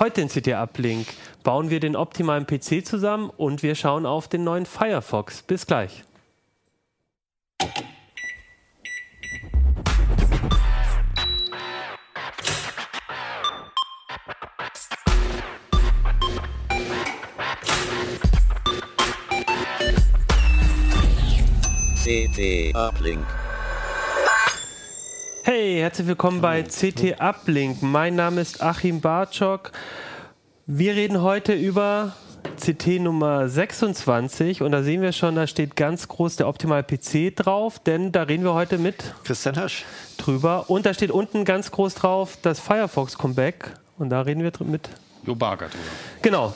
Heute in CT Uplink bauen wir den optimalen PC zusammen und wir schauen auf den neuen Firefox. Bis gleich. CT Uplink. Hey, herzlich willkommen bei CT Uplink. Mein Name ist Achim Bartschok. Wir reden heute über CT Nummer 26 und da sehen wir schon, da steht ganz groß der Optimal PC drauf, denn da reden wir heute mit Christian Hirsch drüber und da steht unten ganz groß drauf das Firefox Comeback und da reden wir mit Jo Barger drüber. Genau.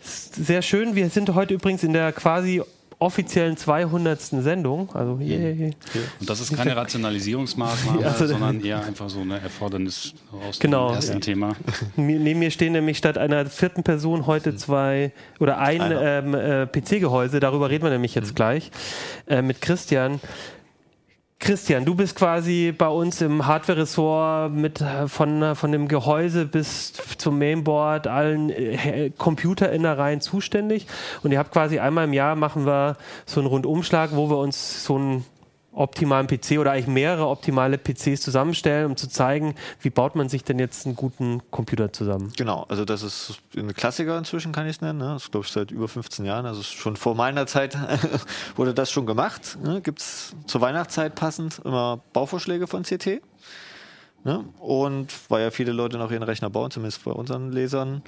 Sehr schön. Wir sind heute übrigens in der quasi offiziellen 200. Sendung. Also yay. Und das ist keine Rationalisierungsmaßnahme, Ja, also- sondern eher einfach so eine Erfordernis aus Genau, dem ersten ja. Thema. Mir, neben mir stehen nämlich statt einer vierten Person heute zwei oder ein ähm, äh, PC-Gehäuse. Darüber reden wir nämlich jetzt gleich äh, mit Christian. Christian, du bist quasi bei uns im Hardware-Ressort mit äh, von, äh, von dem Gehäuse bis zum Mainboard, allen äh, Computerinnereien zuständig. Und ihr habt quasi einmal im Jahr machen wir so einen Rundumschlag, wo wir uns so einen optimalen PC oder eigentlich mehrere optimale PCs zusammenstellen, um zu zeigen, wie baut man sich denn jetzt einen guten Computer zusammen. Genau, also das ist ein Klassiker inzwischen, kann ich es nennen. Ne? Das ist, glaube ich, seit über 15 Jahren. Also schon vor meiner Zeit wurde das schon gemacht. Ne? Gibt es zur Weihnachtszeit passend immer Bauvorschläge von CT. Ne? Und weil ja viele Leute noch ihren Rechner bauen, zumindest bei unseren Lesern.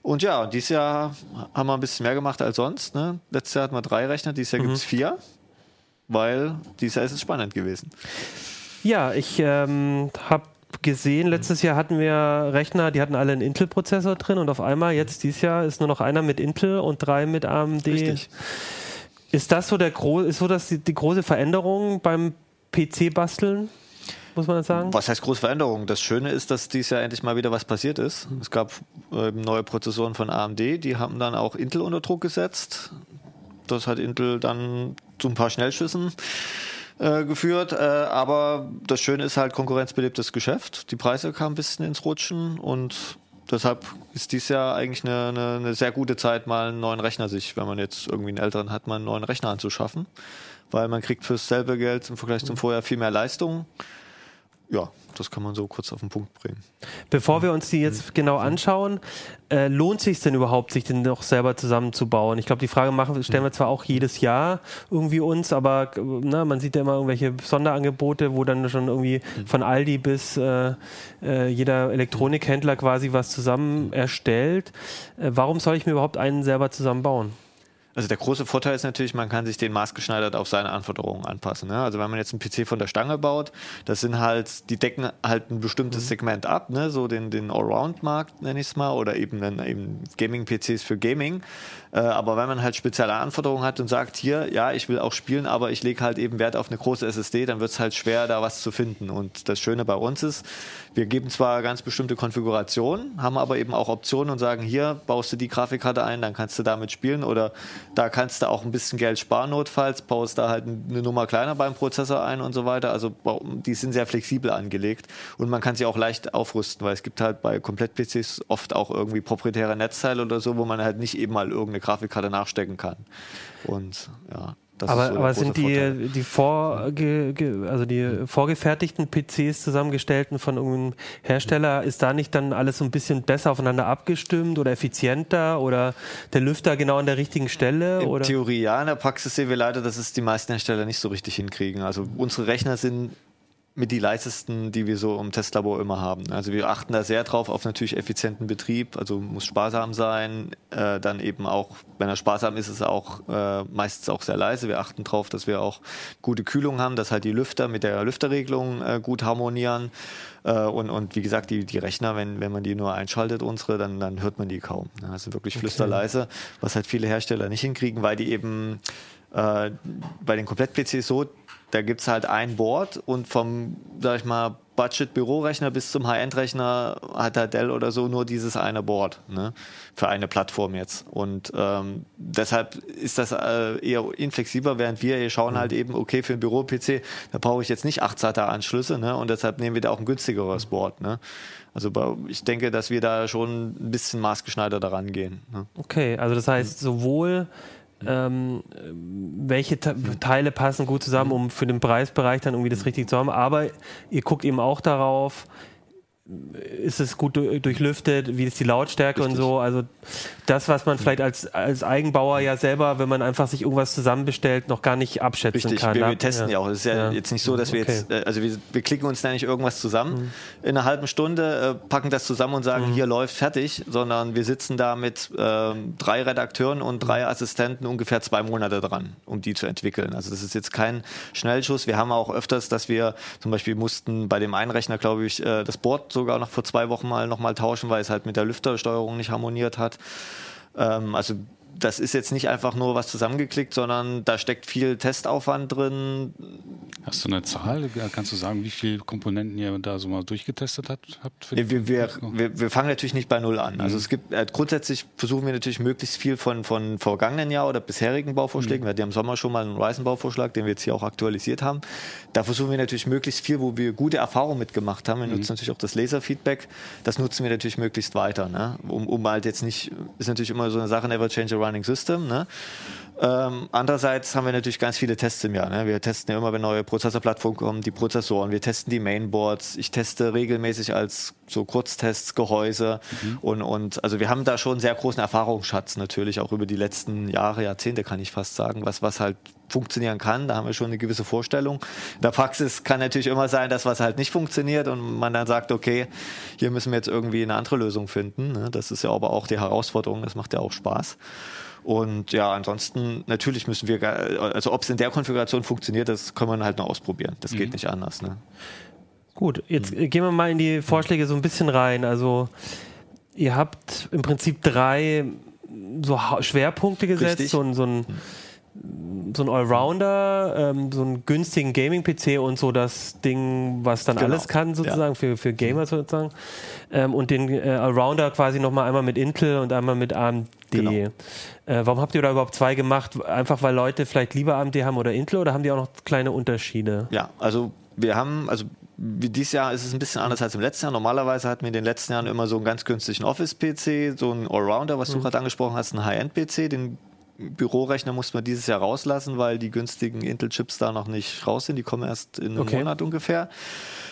Und ja, dieses Jahr haben wir ein bisschen mehr gemacht als sonst. Ne? Letztes Jahr hatten wir drei Rechner, dieses Jahr gibt es vier. Weil dieses Jahr ist es spannend gewesen. Ja, ich ähm, habe gesehen, letztes Jahr hatten wir Rechner, die hatten alle einen Intel-Prozessor drin und auf einmal jetzt dieses Jahr ist nur noch einer mit Intel und drei mit AMD. Richtig. Ist das so der gro ist so das die, die große Veränderung beim PC-Basteln? Muss man das sagen? Was heißt große Veränderung? Das Schöne ist, dass dieses Jahr endlich mal wieder was passiert ist. Es gab äh, neue Prozessoren von AMD, die haben dann auch Intel unter Druck gesetzt. Das hat Intel dann zu ein paar Schnellschüssen äh, geführt. Äh, aber das Schöne ist halt konkurrenzbelebtes Geschäft. Die Preise kamen ein bisschen ins Rutschen und deshalb ist dies Jahr eigentlich eine, eine, eine sehr gute Zeit, mal einen neuen Rechner sich, wenn man jetzt irgendwie einen älteren hat, mal einen neuen Rechner anzuschaffen. Weil man kriegt fürs selbe Geld im Vergleich zum Vorjahr viel mehr Leistung. Ja, das kann man so kurz auf den Punkt bringen. Bevor wir uns die jetzt genau anschauen, äh, lohnt sich denn überhaupt, sich den doch selber zusammenzubauen? Ich glaube, die Frage machen, stellen wir zwar auch jedes Jahr irgendwie uns, aber na, man sieht ja immer irgendwelche Sonderangebote, wo dann schon irgendwie von Aldi bis äh, äh, jeder Elektronikhändler quasi was zusammen erstellt. Äh, warum soll ich mir überhaupt einen selber zusammenbauen? Also der große Vorteil ist natürlich, man kann sich den maßgeschneidert auf seine Anforderungen anpassen. Ne? Also wenn man jetzt einen PC von der Stange baut, das sind halt, die decken halt ein bestimmtes Segment ab, ne? so den, den Allround-Markt nenne ich es mal, oder eben, dann eben Gaming-PCs für Gaming. Äh, aber wenn man halt spezielle Anforderungen hat und sagt, hier, ja, ich will auch spielen, aber ich lege halt eben Wert auf eine große SSD, dann wird es halt schwer, da was zu finden. Und das Schöne bei uns ist, wir geben zwar ganz bestimmte Konfigurationen, haben aber eben auch Optionen und sagen, hier baust du die Grafikkarte ein, dann kannst du damit spielen oder da kannst du auch ein bisschen Geld sparen notfalls, baust da halt eine Nummer kleiner beim Prozessor ein und so weiter. Also die sind sehr flexibel angelegt und man kann sie auch leicht aufrüsten, weil es gibt halt bei Komplett-PCs oft auch irgendwie proprietäre Netzteile oder so, wo man halt nicht eben mal irgendeine Grafikkarte nachstecken kann. Und ja. Das aber so aber sind die, Vorteil. die, vorge, ge- also die vorgefertigten PCs zusammengestellten von irgendeinem Hersteller, ist da nicht dann alles so ein bisschen besser aufeinander abgestimmt oder effizienter oder der Lüfter genau an der richtigen Stelle? In oder? Theorie ja, in der Praxis sehen wir leider, dass es die meisten Hersteller nicht so richtig hinkriegen. Also unsere Rechner sind mit die leisesten, die wir so im Testlabor immer haben. Also wir achten da sehr drauf auf natürlich effizienten Betrieb, also muss sparsam sein, äh, dann eben auch, wenn er sparsam ist, ist er auch äh, meistens auch sehr leise. Wir achten drauf, dass wir auch gute Kühlung haben, dass halt die Lüfter mit der Lüfterregelung äh, gut harmonieren. Äh, und, und wie gesagt, die, die Rechner, wenn, wenn man die nur einschaltet, unsere, dann, dann hört man die kaum. Das sind wirklich flüsterleise, was halt viele Hersteller nicht hinkriegen, weil die eben Äh, bei den Komplett-PCs so, da gibt es halt ein Board und vom, sag ich mal, Budget-Bürorechner bis zum High-End-Rechner hat der Dell oder so nur dieses eine Board ne? für eine Plattform jetzt. Und ähm, deshalb ist das äh, eher inflexibler, während wir hier schauen halt eben, okay, für ein Büro-PC, da brauche ich jetzt nicht 8 SATA-Anschlüsse ne? und deshalb nehmen wir da auch ein günstigeres Board. Ne? Also ich denke, dass wir da schon ein bisschen maßgeschneider daran gehen. Ne? Okay, also das heißt sowohl ähm, welche Te Teile passen gut zusammen, um für den Preisbereich dann irgendwie das richtig zu haben. Aber ihr guckt eben auch darauf, ist es gut durchlüftet, wie ist die Lautstärke Richtig. und so. Also das, was man vielleicht als, als Eigenbauer ja selber, wenn man einfach sich irgendwas zusammenbestellt, noch gar nicht abschätzen Richtig. kann. Wir, wir testen ja. ja auch. Es ist ja, ja, jetzt nicht so, dass wir okay. jetzt, äh, also wir, wir klicken uns da nicht irgendwas zusammen mhm. in einer halben Stunde, äh, packen das zusammen und sagen, mhm. hier läuft fertig, sondern wir sitzen da mit ähm, drei Redakteuren und drei mhm. Assistenten ungefähr zwei Monate dran, um die zu entwickeln. Also das ist jetzt kein Schnellschuss. Wir haben auch öfters, dass wir zum Beispiel mussten bei dem Einrechner, glaube ich, äh, das Board sogar noch vor zwei Wochen mal nochmal tauschen, weil es halt mit der Lüftersteuerung nicht harmoniert hat. Ähm, also das ist jetzt nicht einfach nur was zusammengeklickt, sondern da steckt viel Testaufwand drin. Hast du eine Zahl? Kannst du sagen, wie viele Komponenten ihr da so mal durchgetestet habt? wir, wir, wir, wir, fangen natürlich nicht bei Null an. Also mhm. Also es gibt äh, grundsätzlich versuchen wir natürlich möglichst viel von, von vergangenen Jahr oder bisherigen Bauvorschlägen. Mhm. Wir hatten ja im Sommer schon mal einen Ryzen-Bauvorschlag, den wir jetzt hier auch aktualisiert haben. Da versuchen wir natürlich möglichst viel, wo wir gute Erfahrungen mitgemacht haben. Wir mhm. nutzen natürlich auch das Laser-Feedback. Das nutzen wir natürlich möglichst weiter. Ne? Um, um halt jetzt nicht, ist natürlich immer so eine Sache, never change a Running System. Ne? Ähm, andererseits haben wir natürlich ganz viele Tests im Jahr. Ne? Wir testen ja immer, wenn neue Prozessorplattformen kommen, die Prozessoren. Wir testen die Mainboards. Ich teste regelmäßig als so Kurztests Gehäuse. Mhm. Und, und also wir haben da schon einen sehr großen Erfahrungsschatz natürlich, auch über die letzten Jahre, Jahrzehnte kann ich fast sagen, was, was halt funktionieren kann. Da haben wir schon eine gewisse Vorstellung. In der Praxis kann natürlich immer sein, dass was halt nicht funktioniert und man dann sagt, okay, hier müssen wir jetzt irgendwie eine andere Lösung finden. Ne? Das ist ja aber auch die Herausforderung, das macht ja auch Spaß. Und ja, ansonsten natürlich müssen wir, also ob es in der Konfiguration funktioniert, das kann man halt noch ausprobieren. Das mhm. geht nicht anders. Ne? Gut, jetzt mhm. gehen wir mal in die Vorschläge so ein bisschen rein. Also ihr habt im Prinzip drei so Schwerpunkte gesetzt, so, so ein mhm so ein Allrounder, ähm, so einen günstigen Gaming-PC und so das Ding, was dann genau. alles kann, sozusagen, ja. für, für Gamer sozusagen. Ähm, und den äh, Allrounder quasi nochmal einmal mit Intel und einmal mit AMD. Genau. Äh, warum habt ihr da überhaupt zwei gemacht? Einfach weil Leute vielleicht lieber AMD haben oder Intel oder haben die auch noch kleine Unterschiede? Ja, also wir haben, also dieses Jahr ist es ein bisschen anders als im letzten Jahr. Normalerweise hatten wir in den letzten Jahren immer so einen ganz günstigen Office-PC, so einen Allrounder, was mhm. du gerade angesprochen hast, einen High-End-PC, den Bürorechner mussten wir dieses Jahr rauslassen, weil die günstigen Intel-Chips da noch nicht raus sind. Die kommen erst in einem okay. Monat ungefähr.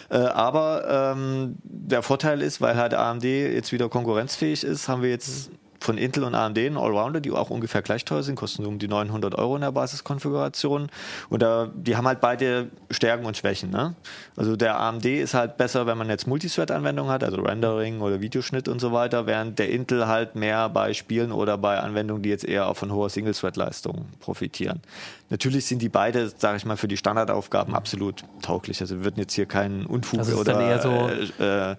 Äh, aber ähm, der Vorteil ist, weil halt AMD jetzt wieder konkurrenzfähig ist, haben wir jetzt von Intel und AMD einen Allrounder, die auch ungefähr gleich teuer sind, kosten so um die 900 Euro in der Basiskonfiguration. Und da, die haben halt beide Stärken und Schwächen. Ne? Also der AMD ist halt besser, wenn man jetzt Multithread-Anwendungen hat, also Rendering oder Videoschnitt und so weiter, während der Intel halt mehr bei Spielen oder bei Anwendungen, die jetzt eher auch von hoher Single-Thread-Leistung profitieren. Natürlich sind die beide, sage ich mal, für die Standardaufgaben absolut tauglich. Also wir würden jetzt hier keinen Unfug also oder so äh, äh,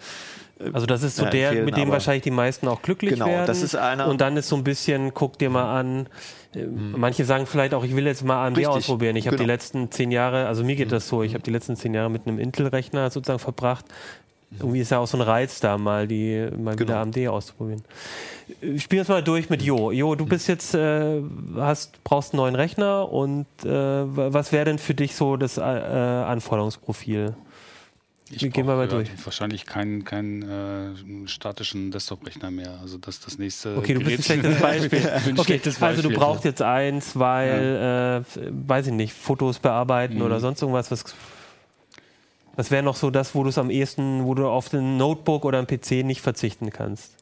also das ist so ja, der, mit dem wahrscheinlich die meisten auch glücklich genau, werden. Das ist einer. Und dann ist so ein bisschen, guck dir mal an, mhm. manche sagen vielleicht auch, ich will jetzt mal AMD Richtig. ausprobieren. Ich habe genau. die letzten zehn Jahre, also mir geht das so, ich habe die letzten zehn Jahre mit einem Intel-Rechner sozusagen verbracht. Irgendwie ist ja auch so ein Reiz da, mal die mal genau. wieder AMD auszuprobieren. Spiel uns mal durch mit Jo. Jo, du bist jetzt, äh, hast, brauchst einen neuen Rechner und äh, was wäre denn für dich so das äh, Anforderungsprofil? Ich gehen wir mal durch. Wahrscheinlich keinen kein, äh, statischen Desktop-Rechner mehr. Also das das nächste. Okay, du bist ein schlechtes Beispiel. ein okay, schlechtes Beispiel. Also du brauchst jetzt eins, weil, ja. äh, weiß ich nicht, Fotos bearbeiten mhm. oder sonst irgendwas. Was, was wäre noch so das, wo du es am ehesten, wo du auf den Notebook oder am PC nicht verzichten kannst?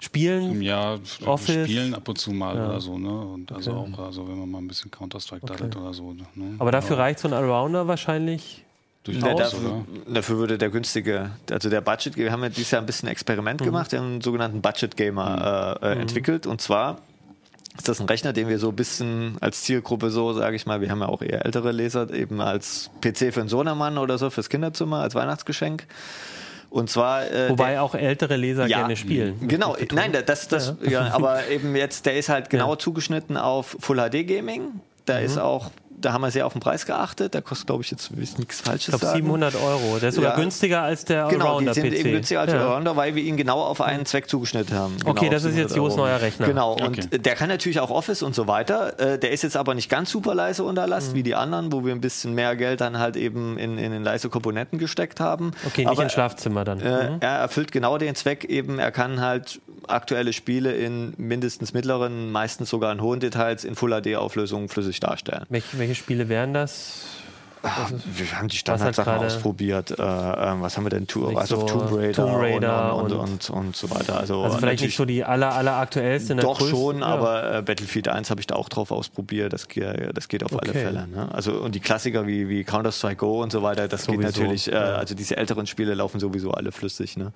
Spielen? Ja, Office. spielen ab und zu mal ja. oder so, ne? Und also okay. auch, also wenn man mal ein bisschen Counter-Strike okay. oder so. Ne? Aber dafür ja. reicht so ein Allrounder wahrscheinlich Durchaus, dafür, dafür, würde der günstige, also der Budget, wir haben ja dieses Jahr ein bisschen Experiment mhm. gemacht, wir haben einen sogenannten Budget Gamer mhm. äh, mhm. entwickelt und zwar ist das ein Rechner, den wir so ein bisschen als Zielgruppe so, sage ich mal, wir haben ja auch eher ältere Leser, eben als PC für einen Sohnemann oder so, fürs Kinderzimmer, als Weihnachtsgeschenk. Und zwar. Äh, Wobei der, auch ältere Leser ja, gerne spielen. Genau, nein, das, das, ja. ja. aber eben jetzt, der ist halt genau ja. zugeschnitten auf Full HD Gaming Da mhm. ist auch da haben wir sehr auf den Preis geachtet. Der kostet, glaube ich, jetzt nichts Falsches. Ich glaube 700 Euro. Der ist sogar ja. günstiger als der Allrounder Genau, die sind PC. eben günstiger als der ja. Allrounder, weil wir ihn genau auf einen Zweck zugeschnitten haben. Genau okay, das ist jetzt Jos neuer Rechner. Genau, und okay. der kann natürlich auch Office und so weiter. Äh, der ist jetzt aber nicht ganz super leise unter Last mhm. wie die anderen, wo wir ein bisschen mehr Geld dann halt eben in, in, in leise Komponenten gesteckt haben. Okay, nicht aber, ins Schlafzimmer dann. Äh, mhm. Er erfüllt genau den Zweck eben. Er kann halt aktuelle Spiele in mindestens mittleren, meistens sogar in hohen Details in Full HD-Auflösung flüssig darstellen. Welche, welche Spiele wären das? wir haben die Standardsachen halt ausprobiert. Äh, äh, was haben wir denn? Tour, also so Tomb Raider, Tomb Raider und, und, und, und, so weiter. Also, also vielleicht nicht so die aller, aller aktuellste. Doch schon, ja. aber äh, Battlefield 1 habe ich da auch drauf ausprobiert. Das, das geht auf okay. alle Fälle. Ne? Also, und die Klassiker wie, wie Counter-Strike Go und so weiter, das sowieso. geht natürlich. Äh, also diese älteren Spiele laufen sowieso alle flüssig. Ne?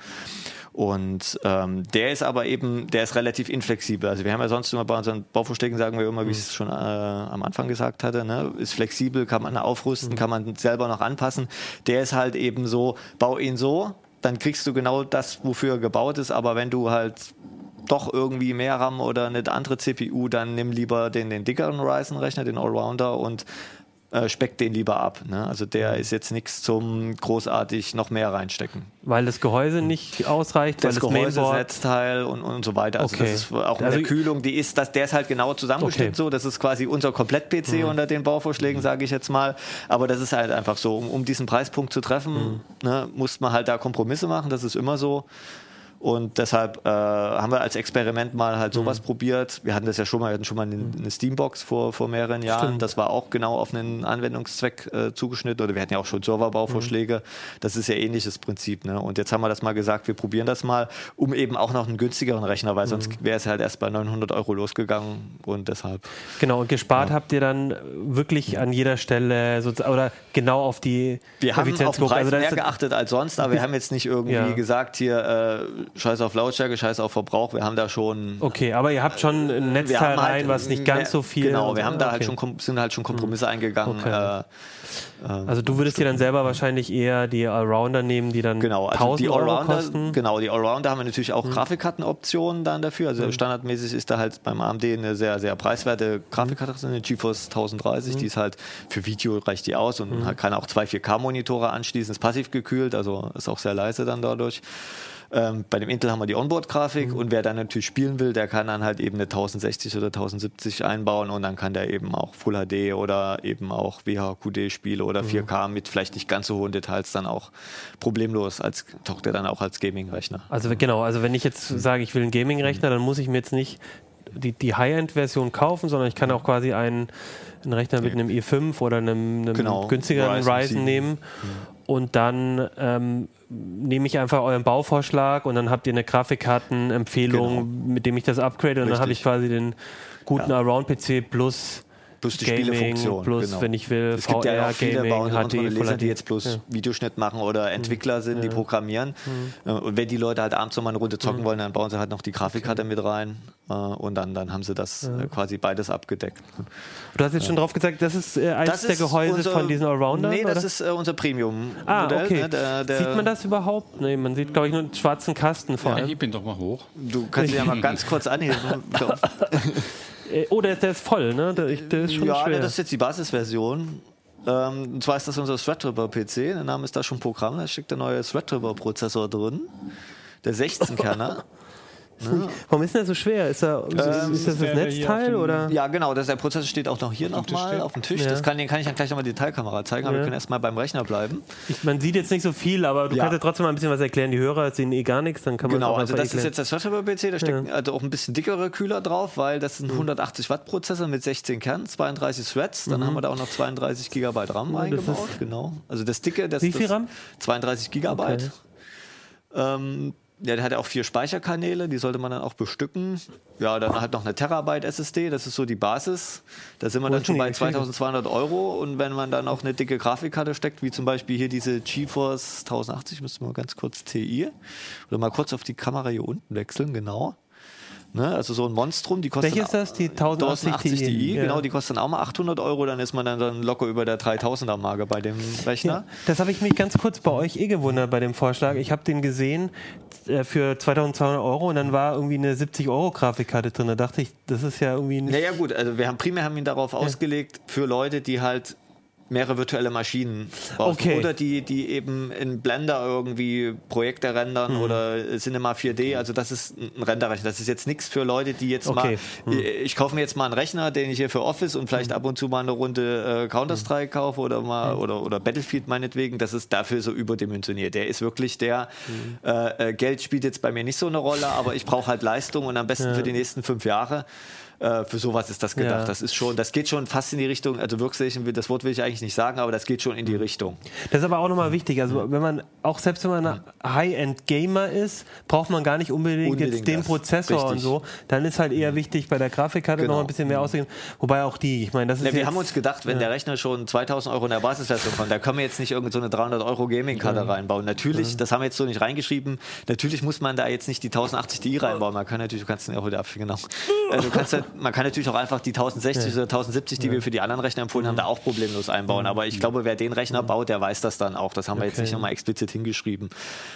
Und ähm, der ist aber eben, der ist relativ inflexibel. Also wir haben ja sonst immer bei unseren Bauvorschlägen, sagen wir immer, wie ich es schon äh, am Anfang gesagt hatte, ne? ist flexibel, kann man aufrüsten, mhm. kann man selber noch anpassen. Der ist halt eben so, bau ihn so, dann kriegst du genau das, wofür er gebaut ist, aber wenn du halt doch irgendwie mehr RAM oder eine andere CPU, dann nimm lieber den, den dickeren Ryzen-Rechner, den Allrounder und äh, speckt den lieber ab. Ne? Also der ist jetzt nichts zum großartig noch mehr reinstecken. Weil das Gehäuse nicht ausreicht, das, das Gehäuse, Netzteil und, und so weiter. Also okay. das ist auch also, der Kühlung, die ist, das, der ist halt genau zusammengestellt okay. so. Das ist quasi unser Komplett-PC mhm. unter den Bauvorschlägen, mhm. sage ich jetzt mal. Aber das ist halt einfach so, um, um diesen Preispunkt zu treffen, mhm. ne, muss man halt da Kompromisse machen. Das ist immer so. Und deshalb äh, haben wir als Experiment mal halt sowas mhm. probiert. Wir hatten das ja schon mal, wir hatten schon mal eine, mhm. eine Steambox vor, vor mehreren Jahren. Stimmt. Das war auch genau auf einen Anwendungszweck äh, zugeschnitten. Oder wir hatten ja auch schon Serverbauvorschläge. Mhm. Das ist ja ähnliches Prinzip. Ne? Und jetzt haben wir das mal gesagt, wir probieren das mal, um eben auch noch einen günstigeren Rechner, weil mhm. sonst wäre es halt erst bei 900 Euro losgegangen. Und deshalb. Genau, und gespart ja. habt ihr dann wirklich an jeder Stelle oder genau auf die Wir haben auf den Preis also mehr geachtet als sonst, aber wir haben jetzt nicht irgendwie ja. gesagt, hier äh, scheiß auf Lautstärke, scheiß auf Verbrauch. Wir haben da schon. Okay, aber ihr habt schon ein Netzteil rein, halt, was nicht ganz so viel. Genau, wir haben da halt schon, sind halt schon Kompromisse mhm. eingegangen. Okay. Äh, ähm, also du würdest dir dann selber wahrscheinlich eher die Allrounder nehmen, die dann genau, also 1000 die Allrounder, Euro kosten. Genau, die Allrounder haben wir natürlich auch mhm. Grafikkartenoptionen dann dafür. Also mhm. standardmäßig ist da halt beim AMD eine sehr, sehr preiswerte Grafikkarte, eine GeForce 1030, mhm. die ist halt für Video reicht die aus und kann auch zwei 4K-Monitore anschließen, ist passiv gekühlt, also ist auch sehr leise dann dadurch. Ähm, bei dem Intel haben wir die Onboard-Grafik mhm. und wer dann natürlich spielen will, der kann dann halt eben eine 1060 oder 1070 einbauen und dann kann der eben auch Full HD oder eben auch WHQD-Spiele oder 4K mhm. mit vielleicht nicht ganz so hohen Details dann auch problemlos als taucht er dann auch als Gaming-Rechner. Also genau, also wenn ich jetzt sage, ich will einen Gaming-Rechner, dann muss ich mir jetzt nicht die, die High-End-Version kaufen, sondern ich kann auch quasi einen, einen Rechner mit einem i5 oder einem, einem genau, günstigeren Ryzen, Ryzen nehmen. Mhm. Und dann ähm, nehme ich einfach euren Bauvorschlag und dann habt ihr eine Grafikkartenempfehlung, genau. mit dem ich das upgrade und Richtig. dann habe ich quasi den guten ja. Around-PC plus plus die Gaming, Spielefunktion. Plus, genau. wenn ich will, es VR, gibt ja auch viele Gaming, HD, Leser, die jetzt bloß ja. Videoschnitt machen oder mhm. Entwickler sind, die programmieren. Mhm. Und wenn die Leute halt abends nochmal eine Runde zocken mhm. wollen, dann bauen sie halt noch die Grafikkarte mit rein äh, und dann, dann haben sie das äh, quasi beides abgedeckt. Du hast jetzt schon drauf gesagt, das ist äh, eines das der Gehäuse unser, von diesen Allroundern? Nee, das oder? ist äh, unser Premium-Modell. Ah, okay. Ne, der, der sieht man das überhaupt? Nee, man sieht, glaube ich, nur einen schwarzen Kasten vor allem. Ja, heb ihn doch mal hoch. Du kannst ihn ja mal ganz kurz anheben. Äh, oh, der, der, ist voll, ne? Der, der ist schon ja, schwer. das ist jetzt die Basisversion. Ähm, und zwar ist das unser Threadripper-PC. Der Name ist da schon Programm. Da steckt der neue Threadripper-Prozessor drin. Der 16-Kerner. Ne? Warum ist denn der so schwer? Ist, er, ähm, ist das das Netzteil? Oder? Ja, genau. Das, der Prozessor steht auch noch hier nochmal auf dem Tisch. Ja. Das kann, den kann ich dann gleich nochmal die Detailkamera zeigen, aber ja. wir können erstmal beim Rechner bleiben. Ich, man sieht jetzt nicht so viel, aber du ja. kannst ja trotzdem mal ein bisschen was erklären. Die Hörer sehen eh gar nichts, dann kann man Genau, also das erklären. ist jetzt der Software-PC, da steckt also auch ein bisschen dickere Kühler drauf, weil das ist ein 180 mhm. Watt Prozessor mit 16 Kernen, 32 Threads. Dann mhm. haben wir da auch noch 32 Gigabyte RAM eingebaut. Genau. Also das dicke, das, Wie viel RAM? 32 Gigabyte. Okay. Ähm, ja, der hat ja auch vier Speicherkanäle, die sollte man dann auch bestücken. Ja, dann halt noch eine Terabyte SSD, das ist so die Basis. Da sind wir dann schon bei 2200 Euro. Und wenn man dann auch eine dicke Grafikkarte steckt, wie zum Beispiel hier diese GeForce 1080, müssen wir mal ganz kurz TI, oder mal kurz auf die Kamera hier unten wechseln, genau. Ne? Also so ein Monstrum, die kostet. Welche ist das? Die 1080, 1080 Ti? Ja. Genau, die kosten auch mal 800 Euro, dann ist man dann, dann locker über der 3000er Marke bei dem Rechner. Ja, das habe ich mich ganz kurz bei euch eh gewundert bei dem Vorschlag. Ich habe den gesehen äh, für 2200 Euro und dann war irgendwie eine 70 Euro Grafikkarte drin. Da dachte ich, das ist ja irgendwie nicht. Naja, gut, also wir haben primär haben ihn darauf ja. ausgelegt für Leute, die halt mehrere virtuelle Maschinen brauchen. Okay. Oder die, die eben in Blender irgendwie Projekte rendern mhm. oder Cinema 4D. Also das ist ein Renderrechner. Das ist jetzt nichts für Leute, die jetzt okay. mal, mhm. ich kaufe mir jetzt mal einen Rechner, den ich hier für Office und vielleicht mhm. ab und zu mal eine Runde äh, Counter-Strike kaufe oder mal mhm. oder, oder Battlefield meinetwegen. Das ist dafür so überdimensioniert. Der ist wirklich der, mhm. äh, äh, Geld spielt jetzt bei mir nicht so eine Rolle, aber ich brauche halt Leistung und am besten ja. für die nächsten fünf Jahre. Äh, für sowas ist das gedacht. Ja. Das ist schon, das geht schon fast in die Richtung, also Workstation, das Wort will ich eigentlich nicht sagen, aber das geht schon in die Richtung. Das ist aber auch nochmal wichtig. Also wenn man, auch selbst wenn man ein High-End-Gamer ist, braucht man gar nicht unbedingt, unbedingt jetzt den Prozessor Richtig. und so. Dann ist halt eher wichtig, bei der Grafikkarte genau. noch ein bisschen mehr auszugeben. Wobei auch die, ich meine, das ist. Ja, wir haben uns gedacht, wenn ja. der Rechner schon 2000 Euro in der Basisversion kommt, da können wir jetzt nicht irgendeine so 300 Euro Gaming-Karte ja. reinbauen. Natürlich, das haben wir jetzt so nicht reingeschrieben, natürlich muss man da jetzt nicht die 1080 Ti reinbauen. Man kann natürlich, du kannst den auch wieder abführen, genau. Also kannst halt, man kann natürlich auch einfach die 1060 oder 1070, die wir für die anderen Rechner empfohlen haben, da auch problemlos einbauen. Aber ich glaube, wer den Rechner baut, der weiß das dann auch. Das haben wir jetzt nicht nochmal explizit hingeschrieben.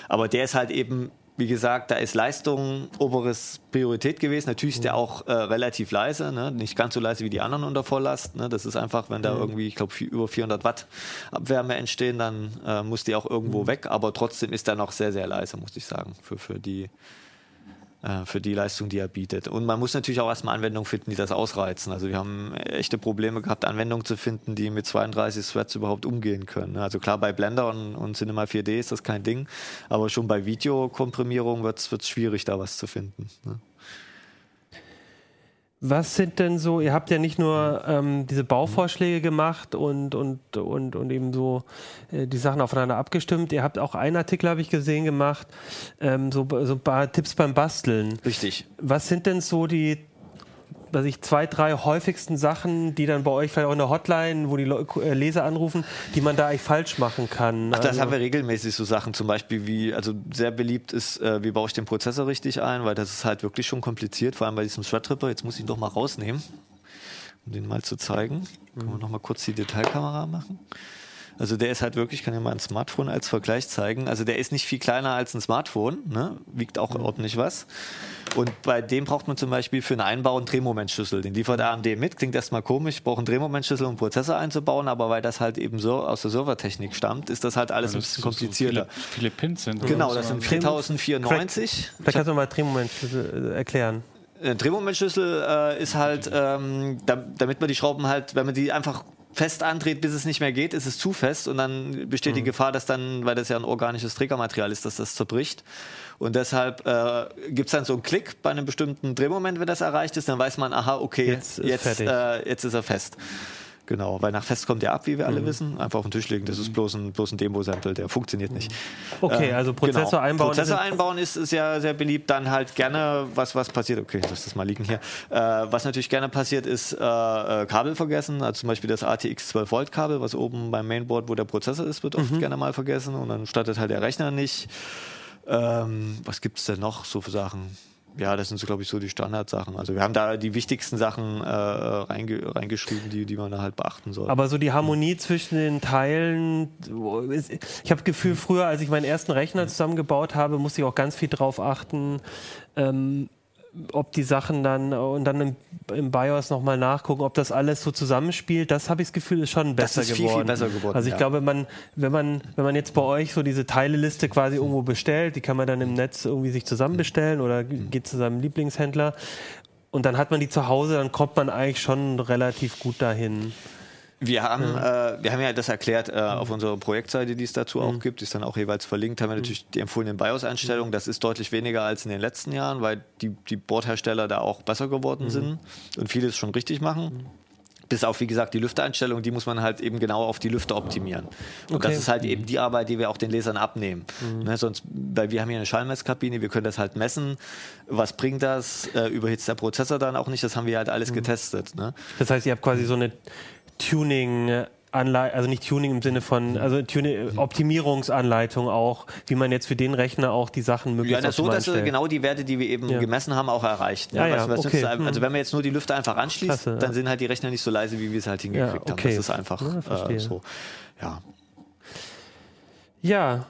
Aber der ist halt eben wie gesagt, da ist Leistung oberes Priorität gewesen. Natürlich ist der auch äh, relativ leise, ne? nicht ganz so leise wie die anderen unter Volllast. Ne? Das ist einfach, wenn da irgendwie, ich glaube, über 400 Watt Abwärme entstehen, dann äh, muss die auch irgendwo weg. Aber trotzdem ist er noch sehr, sehr leise, muss ich sagen, für, für die äh, für die Leistung, die er bietet. Und man muss natürlich auch erstmal Anwendungen finden, die das ausreizen. Also wir haben echte Probleme gehabt, Anwendungen zu finden, die mit 32 Threads überhaupt umgehen können. Also klar, bei Blender und, und Cinema 4D ist das kein Ding, aber schon bei Videokomprimierung wird es schwierig, da was zu finden. Ne? Was sind denn so, ihr habt ja nicht nur ähm, diese Bauvorschläge gemacht und, und, und, und eben so äh, die Sachen aufeinander abgestimmt, ihr habt auch einen Artikel, habe ich gesehen, gemacht, ähm, so, so ein paar Tipps beim Basteln. Richtig. Was sind denn so die weiß ich, zwei, drei häufigsten Sachen, die dann bei euch vielleicht auch in der Hotline, wo die äh, Leser anrufen, die man da eigentlich falsch machen kann? Ach, das also haben wir regelmäßig so Sachen, zum Beispiel wie, also sehr beliebt ist, äh, wie baue ich den Prozessor richtig ein, weil das ist halt wirklich schon kompliziert, vor allem bei diesem Threadripper. Jetzt muss ich ihn doch mal rausnehmen, um den mal zu zeigen. Können wir noch mal kurz die Detailkamera machen? Also der ist halt wirklich, ich kann ja mal ein Smartphone als Vergleich zeigen. Also der ist nicht viel kleiner als ein Smartphone, ne? wiegt auch mhm. ordentlich was. Und bei dem braucht man zum Beispiel für einen Einbau einen Drehmomentschlüssel. Den liefert AMD mit. Klingt erstmal komisch, ich brauche einen Drehmomentschlüssel, um einen Prozessor einzubauen, aber weil das halt eben so aus der Servertechnik stammt, ist das halt alles ja, das ein bisschen komplizierter. So viele, viele, Pins sind. Genau, das sind 4094. Vielleicht kannst du mal Drehmomentschlüssel äh, erklären. Ein Drehmomentschlüssel äh, ist halt, ähm, da, damit man die Schrauben halt, wenn man die einfach fest andreht, bis es nicht mehr geht, ist es zu fest und dann besteht mhm. die Gefahr, dass dann, weil das ja ein organisches Trägermaterial ist, dass das zerbricht. Und deshalb äh, gibt es dann so einen Klick bei einem bestimmten Drehmoment, wenn das erreicht ist, dann weiß man, aha, okay, jetzt, jetzt, äh, jetzt ist er fest. Genau, weil nach Fest kommt der ab, wie wir alle mhm. wissen. Einfach auf den Tisch legen. Das ist bloß ein, bloß ein Demo-Sample, der funktioniert nicht. Okay, äh, also Prozessor genau. einbauen. Prozessor einbauen ist, ja sehr beliebt. Dann halt gerne, was, was passiert, okay, lass das mal liegen hier. Äh, was natürlich gerne passiert, ist äh, äh Kabel vergessen. Also zum Beispiel das ATX 12 Volt Kabel, was oben beim Mainboard, wo der Prozessor ist, wird oft mhm. gerne mal vergessen. Und dann startet halt der Rechner nicht. Ähm, was gibt es denn noch so für Sachen? Ja, das sind so, glaube ich, so die Standardsachen. Also wir haben da die wichtigsten Sachen äh, reinge reingeschrieben, die, die man da halt beachten soll. Aber so die Harmonie zwischen den Teilen, ich habe das Gefühl, früher, als ich meinen ersten Rechner zusammengebaut habe, musste ich auch ganz viel drauf achten. Ähm, ob die Sachen dann und dann im, im BIOS nochmal nachgucken, ob das alles so zusammenspielt, das habe ich das Gefühl, ist schon besser das ist geworden. Viel, viel besser geworden. Also ich ja. glaube, man, wenn man, wenn man jetzt bei euch so diese Teileliste quasi irgendwo bestellt, die kann man dann im Netz irgendwie sich zusammenbestellen oder geht zu seinem Lieblingshändler und dann hat man die zu Hause, dann kommt man eigentlich schon relativ gut dahin. Wir haben, ja. äh, wir haben ja das erklärt äh, auf unserer Projektseite, die es dazu mhm. auch gibt, die ist dann auch jeweils verlinkt, haben wir mhm. natürlich die empfohlenen BIOS-Einstellungen. Das ist deutlich weniger als in den letzten Jahren, weil die, die Bordhersteller da auch besser geworden mhm. sind und vieles schon richtig machen. Mhm. Bis auf, wie gesagt, die Lüftereinstellung, die muss man halt eben genau auf die Lüfter optimieren. Und okay. das ist halt eben die Arbeit, die wir auch den Lesern abnehmen. Mhm. Ne, sonst, weil wir haben hier eine Schallmesskabine, wir können das halt messen. Was bringt das? Äh, überhitzt der Prozessor dann auch nicht? Das haben wir halt alles mhm. getestet. Ne? Das heißt, ihr habt quasi so eine Tuning Anleitung, also nicht Tuning im Sinne von, also Tuning, Optimierungsanleitung auch, wie man jetzt für den Rechner auch die Sachen möglichst Ja, das so, dass er genau die Werte, die wir eben ja. gemessen haben, auch erreicht. Ja, ja, was, was okay. Also wenn man jetzt nur die Lüfter einfach anschließt, Klasse, dann sind halt die Rechner nicht so leise, wie wir es halt hingekriegt ja, okay. haben. Das ist einfach äh, so. Ja. Ja,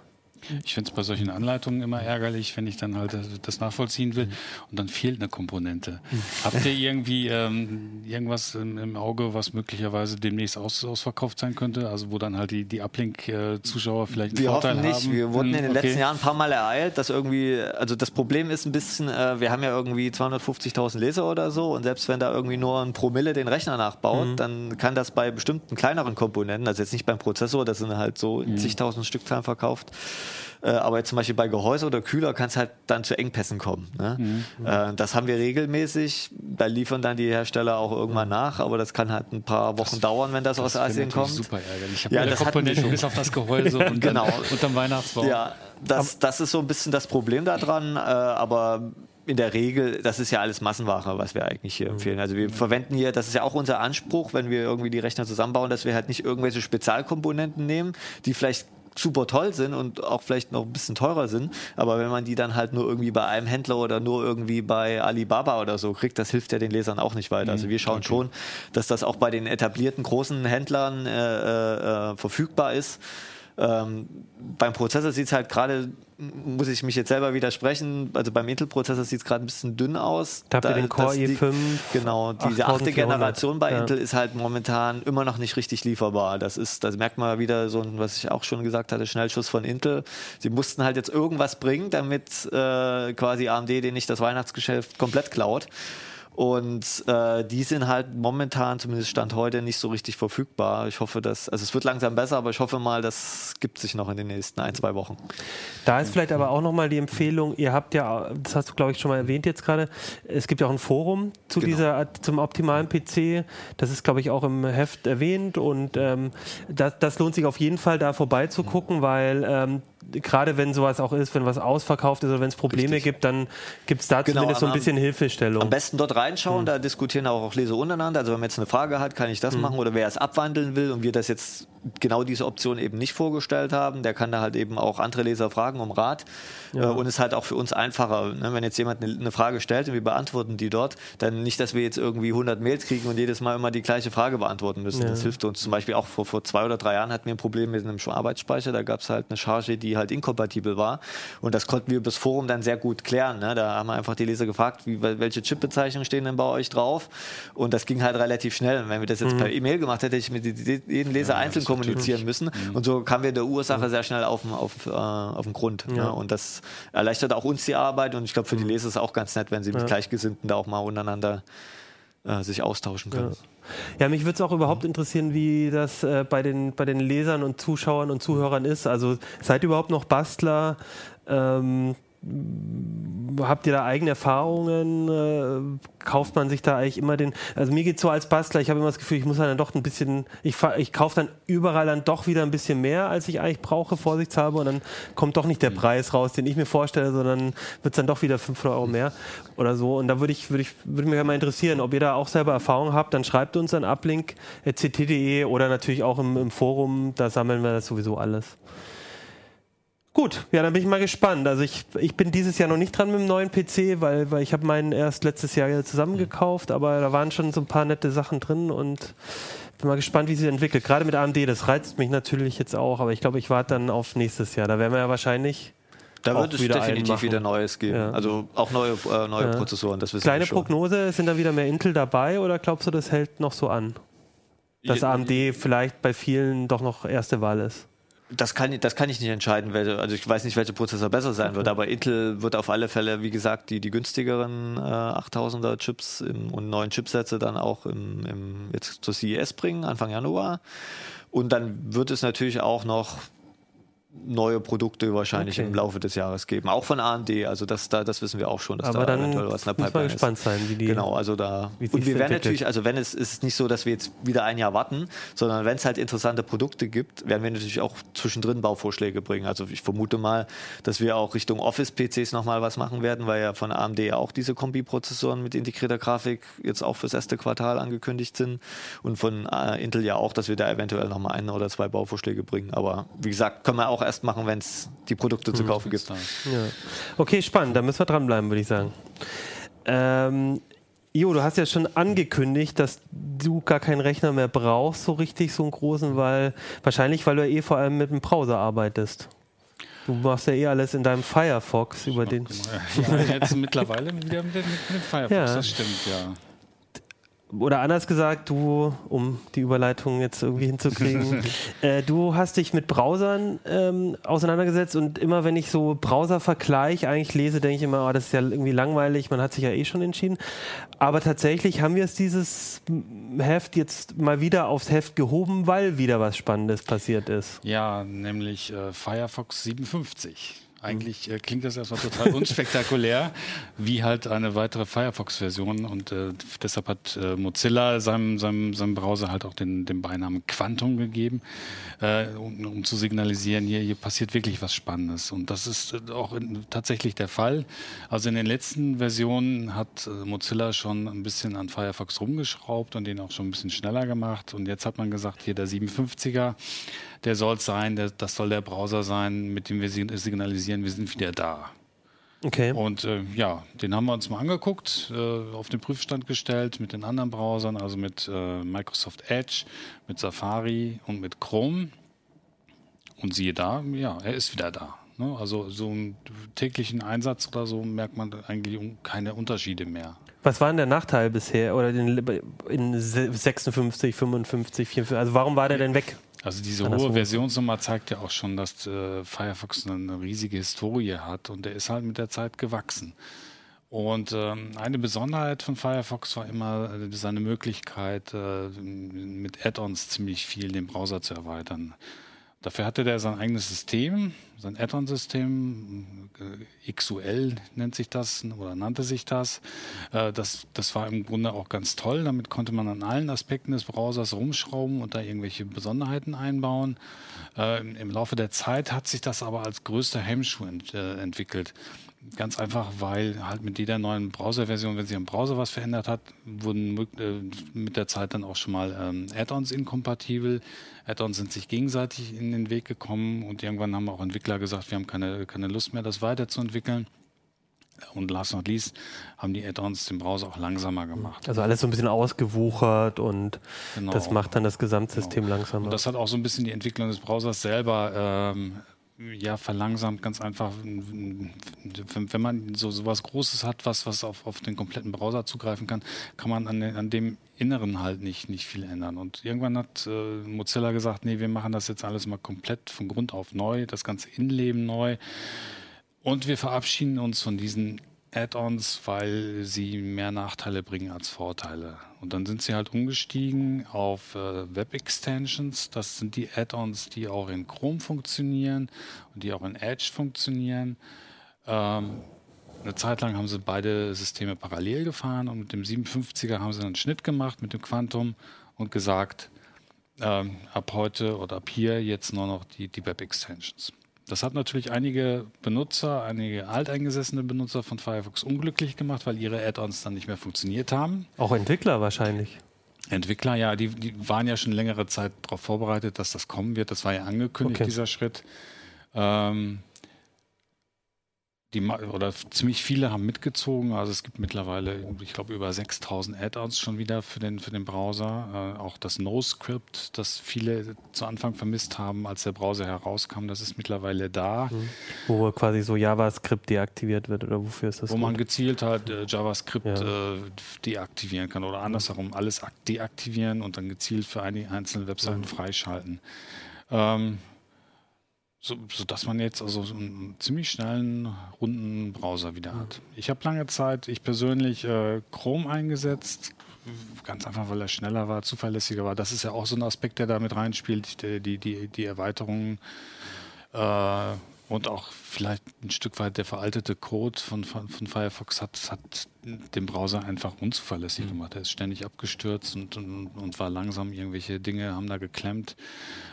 ich finde es bei solchen Anleitungen immer ärgerlich, wenn ich dann halt das nachvollziehen will und dann fehlt eine Komponente. Habt ihr irgendwie ähm, irgendwas im, im, Auge, was möglicherweise demnächst aus, ausverkauft sein könnte? Also wo dann halt die, die Uplink-Zuschauer vielleicht einen wir Vorteil hoffen nicht. haben? Wir wurden in den okay. letzten Jahren ein paar Mal ereilt, dass irgendwie, also das Problem ist ein bisschen, äh, wir haben ja irgendwie 250.000 Leser oder so und selbst wenn da irgendwie nur ein Promille den Rechner nachbaut, mhm. dann kann das bei bestimmten kleineren Komponenten, also jetzt nicht beim Prozessor, das sind halt so in mhm. zigtausend Stückzahlen verkauft, äh, aber jetzt zum Beispiel bei Gehäuse oder Kühler kann es halt dann zu Engpässen kommen. Ne? Mhm. Äh, das haben wir regelmäßig. Da liefern dann die Hersteller auch irgendwann nach, aber das kann halt ein paar Wochen das, dauern, wenn das, das aus Asien kommt. super ärgerlich. Ich habe ja, das Komponenten bis auf das Gehäuse und genau. unterm Weihnachtsbaum. Ja, das, das ist so ein bisschen das Problem daran, äh, aber in der Regel, das ist ja alles Massenware, was wir eigentlich hier mhm. empfehlen. Also wir verwenden hier, das ist ja auch unser Anspruch, wenn wir irgendwie die Rechner zusammenbauen, dass wir halt nicht irgendwelche Spezialkomponenten nehmen, die vielleicht super toll sind und auch vielleicht noch ein bisschen teurer sind. Aber wenn man die dann halt nur irgendwie bei einem Händler oder nur irgendwie bei Alibaba oder so kriegt, das hilft ja den Lesern auch nicht weiter. Also wir schauen okay. schon, dass das auch bei den etablierten großen Händlern äh, äh, äh verfügbar ist. Ähm, beim Prozessor sieht es halt gerade, muss ich mich jetzt selber widersprechen, also beim Intel-Prozessor sieht es gerade ein bisschen dünn aus. Da habt ihr den Core i5. Genau, diese achte Generation bei ja. Intel ist halt momentan immer noch nicht richtig lieferbar. Das ist, das merkt man wieder so, was ich auch schon gesagt hatte, Schnellschuss von Intel. Sie mussten halt jetzt irgendwas bringen, damit äh, quasi AMD den nicht das Weihnachtsgeschäft komplett klaut. Und äh, die sind halt momentan, zumindest Stand heute, nicht so richtig verfügbar. Ich hoffe, dass, also es wird langsam besser, aber ich hoffe mal, das gibt sich noch in den nächsten ein, zwei Wochen. Da ist vielleicht aber auch nochmal die Empfehlung, ihr habt ja, das hast du glaube ich schon mal erwähnt jetzt gerade, es gibt ja auch ein Forum zu genau. dieser, zum optimalen PC. Das ist glaube ich auch im Heft erwähnt und ähm, das, das lohnt sich auf jeden Fall da vorbeizugucken, weil ähm, gerade wenn sowas auch ist, wenn was ausverkauft ist oder wenn es Probleme Richtig. gibt, dann gibt es da genau, zumindest so ein bisschen Hilfestellung. Am besten dort reinschauen, hm. da diskutieren auch Leser untereinander. Also wenn man jetzt eine Frage hat, kann ich das hm. machen oder wer es abwandeln will und wir das jetzt genau diese Option eben nicht vorgestellt haben, der kann da halt eben auch andere Leser fragen um Rat. Ja. Äh, und ist halt auch für uns einfacher, ne? wenn jetzt jemand eine, Frage stellt und wir beantworten die dort, dann nicht, dass wir jetzt irgendwie 100 Mails kriegen und jedes Mal immer die gleiche Frage beantworten müssen. Ja. Das hilft uns. Zum Beispiel auch vor, vor zwei oder drei Jahren hatten wir ein Problem mit einem Arbeitsspeicher. Da gab es halt eine Charge, die halt inkompatibel war. Und das konnten wir übers Forum dann sehr gut klären. Ne? Da haben wir einfach die Leser gefragt, wie, welche Chipbezeichnungen stehen denn bei euch drauf? Und das ging halt relativ schnell. Und wenn wir das jetzt mhm. per E-Mail gemacht hätten, hätte ich mit jedem Leser ja, einzeln kommunizieren müssen. Mhm. Und so kamen wir der Ursache sehr schnell auf, auf, äh, auf den Grund. Ne? Und das erleichtert auch uns die Arbeit und ich glaube für die mhm. Leser ist es auch ganz nett, wenn sie mit Gleichgesinnten da auch mal untereinander äh, sich austauschen können. Ja. Mich würde es auch überhaupt interessieren, wie das äh, bei, den, bei den Lesern und Zuschauern und Zuhörern ist. Also seid ihr überhaupt noch Bastler? Ähm, Habt ihr da eigene Erfahrungen? Äh, kauft man sich da eigentlich immer den. Also mir geht so als Bastler, ich habe immer das Gefühl, ich muss dann doch ein bisschen. Ich, ich kaufe dann überall dann doch wieder ein bisschen mehr, als ich eigentlich brauche, vorsichtshalber. Und dann kommt doch nicht der mhm. Preis raus, den ich mir vorstelle, sondern wird es dann doch wieder 500 Euro mehr oder so. Und da würde ich, würde ich, würde mich mal interessieren, ob ihr da auch selber Erfahrungen habt, dann schreibt uns an uplink.ct.de oder natürlich auch im, im Forum, da sammeln wir das sowieso alles. Gut, ja, dann bin ich mal gespannt. Also ich, ich bin dieses Jahr noch nicht dran mit dem neuen PC, weil, weil ich habe meinen erst letztes Jahr zusammengekauft, aber da waren schon so ein paar nette Sachen drin und bin mal gespannt, wie sich entwickelt. Gerade mit AMD, das reizt mich natürlich jetzt auch, aber ich glaube, ich warte dann auf nächstes Jahr. Da werden wir ja wahrscheinlich da wird es definitiv wieder Neues geben. Ja. Also auch neue, äh, neue ja. Prozessoren. Das Kleine Prognose, sind da wieder mehr Intel dabei oder glaubst du, das hält noch so an? Dass AMD vielleicht bei vielen doch noch erste Wahl ist? Das kann, das kann ich nicht entscheiden. Welche, also ich weiß nicht, welcher Prozessor besser sein okay. wird, aber Intel wird auf alle Fälle, wie gesagt, die, die günstigeren äh, 8000er Chips im, und neuen Chipsätze dann auch im, im, jetzt zur CES bringen, Anfang Januar. Und dann wird es natürlich auch noch neue Produkte wahrscheinlich Okay. im Laufe des Jahres geben. Auch von AMD, also das, da, das wissen wir auch schon, dass Aber da dann eventuell was in der Pipeline ist. gespannt sein, wie die. Genau, also da. Und wir werden natürlich, also wenn es ist nicht so, dass wir jetzt wieder ein Jahr warten, sondern wenn es halt interessante Produkte gibt, werden wir natürlich auch zwischendrin Bauvorschläge bringen. Also ich vermute mal, dass wir auch Richtung Office-PCs nochmal was machen werden, weil ja von AMD ja auch diese Kombi-Prozessoren mit integrierter Grafik jetzt auch fürs erste Quartal angekündigt sind. Und von äh, Intel ja auch, dass wir da eventuell nochmal ein oder zwei Bauvorschläge bringen. Aber wie gesagt, können wir auch erst machen, wenn es die Produkte zu kaufen gibt. Ja. Okay, spannend, da müssen wir dranbleiben, würde ich sagen. Ähm, Jo, du hast ja schon angekündigt, dass du gar keinen Rechner mehr brauchst, so richtig, so einen großen, weil wahrscheinlich, weil du ja eh vor allem mit dem Browser arbeitest. Du machst ja eh alles in deinem Firefox über den. Ja, jetzt mittlerweile wieder mit, dem- mit dem Firefox, Ja. das stimmt, ja. Oder anders gesagt, du, um die Überleitung jetzt irgendwie hinzukriegen, äh, du hast dich mit Browsern ähm, auseinandergesetzt und immer wenn ich so Browser-Vergleich eigentlich lese, denke ich immer, oh, das ist ja irgendwie langweilig, man hat sich ja eh schon entschieden. Aber tatsächlich haben wir es dieses Heft jetzt mal wieder aufs Heft gehoben, weil wieder was Spannendes passiert ist. Ja, nämlich äh, Firefox 57. Eigentlich äh, klingt das erstmal total unspektakulär, wie halt eine weitere Firefox-Version. Und äh, deshalb hat äh, Mozilla seinem, seinem, seinem Browser halt auch den, den Beinamen Quantum gegeben, äh, um, um zu signalisieren, hier, hier passiert wirklich was Spannendes. Und das ist äh, auch in, tatsächlich der Fall. Also in den letzten Versionen hat äh, Mozilla schon ein bisschen an Firefox rumgeschraubt und den auch schon ein bisschen schneller gemacht. Und jetzt hat man gesagt, hier der 57er, der soll es sein, der, das soll der Browser sein, mit dem wir sig- signalisieren, wir sind wieder da. Okay. Und äh, ja, den haben wir uns mal angeguckt, äh, auf den Prüfstand gestellt mit den anderen Browsern, also mit äh, Microsoft Edge, mit Safari und mit Chrome. Und siehe da, ja, er ist wieder da. Ne? Also so im täglichen Einsatz oder so merkt man eigentlich keine Unterschiede mehr. Was war denn der Nachteil bisher? Oder in, in 56, 55, 54? Also warum war der denn weg? Also diese hohe Versionsnummer zeigt ja auch schon, dass äh, Firefox eine, riesige Historie hat und der ist halt mit der Zeit gewachsen. Und ähm, eine Besonderheit von Firefox war immer äh, seine Möglichkeit, äh, mit Add-ons ziemlich viel den Browser zu erweitern. Dafür hatte der sein eigenes System, sein Add-on-System, äh, XUL nennt sich das oder nannte sich das. Äh, das. Das war im Grunde auch ganz toll. Damit konnte man an allen Aspekten des Browsers rumschrauben und da irgendwelche Besonderheiten einbauen. Äh, im- Laufe der Zeit hat sich das aber als größter Hemmschuh ent, entwickelt. Ganz einfach, weil halt mit jeder neuen Browserversion, wenn sich am Browser was verändert hat, wurden äh, mit der Zeit dann auch schon mal ähm, Add-ons inkompatibel. Add-ons sind sich gegenseitig in den Weg gekommen und irgendwann haben auch Entwickler gesagt, wir haben keine, keine Lust mehr, das weiterzuentwickeln. Und last not least haben die Add-ons den Browser auch langsamer gemacht. Also alles so ein bisschen ausgewuchert und Genau. das macht dann das Gesamtsystem langsamer. Und das hat auch so ein bisschen die Entwicklung des Browsers selber ähm, ja, verlangsamt, ganz einfach. Wenn, man so sowas Großes hat, was, was auf, auf den kompletten Browser zugreifen kann, kann man an, an dem Inneren halt nicht, nicht viel ändern. Und irgendwann hat äh, Mozilla gesagt, nee, wir machen das jetzt alles mal komplett von Grund auf neu, das ganze Innenleben neu. Und wir verabschieden uns von diesen Add-ons, weil sie mehr Nachteile bringen als Vorteile. Und dann sind sie halt umgestiegen auf äh, Web-Extensions. Das sind die Add-ons, die auch in Chrome funktionieren und die auch in Edge funktionieren. Ähm, eine Zeit lang haben sie beide Systeme parallel gefahren und mit dem 57er haben sie einen Schnitt gemacht mit dem Quantum und gesagt, ähm, ab heute oder ab hier jetzt nur noch die, die Web-Extensions. Das hat natürlich einige Benutzer, einige alteingesessene Benutzer von Firefox unglücklich gemacht, weil ihre Add-ons dann nicht mehr funktioniert haben. Auch Entwickler wahrscheinlich. Entwickler, ja, die, die waren ja schon längere Zeit darauf vorbereitet, dass das kommen wird. Das war ja angekündigt, Okay. dieser Schritt. Ähm, die, oder ziemlich viele haben mitgezogen. Also es gibt mittlerweile, ich glaube, über 6000 Add-ons schon wieder für den, für den Browser. Äh, auch das NoScript, das viele zu Anfang vermisst haben, als der Browser herauskam, das ist mittlerweile da. Wo quasi so JavaScript deaktiviert wird oder wofür ist das? Wo man gut? gezielt halt äh, JavaScript Ja. äh, deaktivieren kann oder andersherum alles ak- deaktivieren und dann gezielt für einige einzelne Webseiten Mhm. freischalten. Ähm, so, sodass man jetzt also so einen ziemlich schnellen, runden Browser wieder hat. Ich habe lange Zeit, ich persönlich, äh, Chrome eingesetzt. Ganz einfach, weil er schneller war, zuverlässiger war. Das ist ja auch so ein Aspekt, der da mit reinspielt, die, die, die, die Erweiterungen Äh, und auch vielleicht ein Stück weit der veraltete Code von, von, von Firefox hat, hat den Browser einfach unzuverlässig mhm. gemacht. Er ist ständig abgestürzt und, und, und, war langsam. Irgendwelche Dinge haben da geklemmt.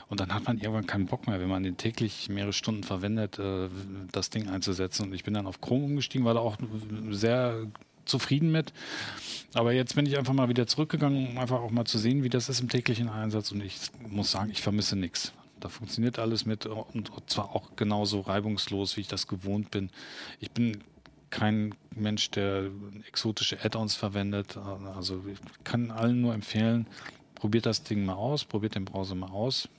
Und dann hat man irgendwann keinen Bock mehr, wenn man den täglich mehrere Stunden verwendet, äh, das Ding einzusetzen. Und ich bin dann auf Chrome umgestiegen, war da auch sehr zufrieden mit. Aber jetzt bin ich einfach mal wieder zurückgegangen, um einfach auch mal zu sehen, wie das ist im täglichen Einsatz. Und ich muss sagen, ich vermisse nichts. Da funktioniert alles mit und zwar auch genauso reibungslos, wie ich das gewohnt bin. Ich bin kein Mensch, der exotische Add-ons verwendet. Also ich kann allen nur empfehlen, probiert das Ding mal aus, probiert den Browser mal aus.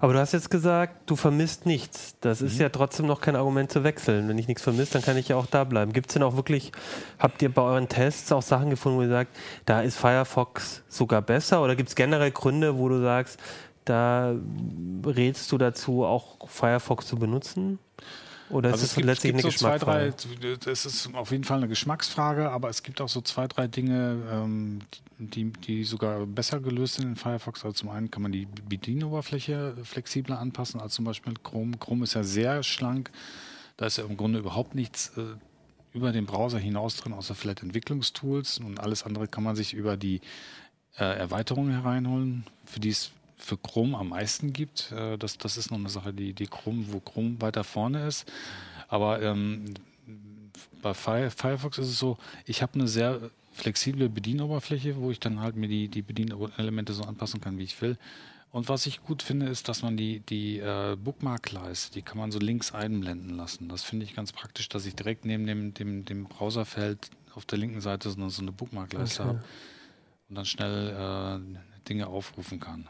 Aber du hast jetzt gesagt, du vermisst nichts. Das ist mhm. ja trotzdem noch kein Argument zu wechseln. Wenn ich nichts vermisse, dann kann ich ja auch da bleiben. Gibt es denn auch wirklich, habt ihr bei euren Tests auch Sachen gefunden, wo ihr sagt, da ist Firefox sogar besser? Oder gibt es generell Gründe, wo du sagst, da rätst du dazu, auch Firefox zu benutzen? Oder also ist es letztlich eine so Geschmacksfrage? Es ist auf jeden Fall eine Geschmacksfrage, aber es gibt auch so zwei, drei Dinge, ähm, die, die sogar besser gelöst sind in Firefox. Also zum einen kann man die Bedienoberfläche flexibler anpassen als zum Beispiel Chrome. Chrome ist ja sehr schlank. Da ist ja im Grunde überhaupt nichts äh, über den Browser hinaus drin, außer vielleicht Entwicklungstools. Und alles andere kann man sich über die äh, Erweiterungen hereinholen, für die es für Chrome am meisten gibt. Äh, das, das ist noch eine Sache, die, die Chrome, wo Chrome weiter vorne ist. Aber ähm, bei Firefox ist es so, ich habe eine sehr flexible Bedienoberfläche, wo ich dann halt mir die, die Bedienelemente so anpassen kann, wie ich will. Und was ich gut finde, ist, dass man die, die äh, Bookmark-Leiste, die kann man so links einblenden lassen. Das finde ich ganz praktisch, dass ich direkt neben dem, dem, dem Browserfeld auf der linken Seite so eine, so eine Bookmark-Leiste okay. habe und dann schnell äh, Dinge aufrufen kann.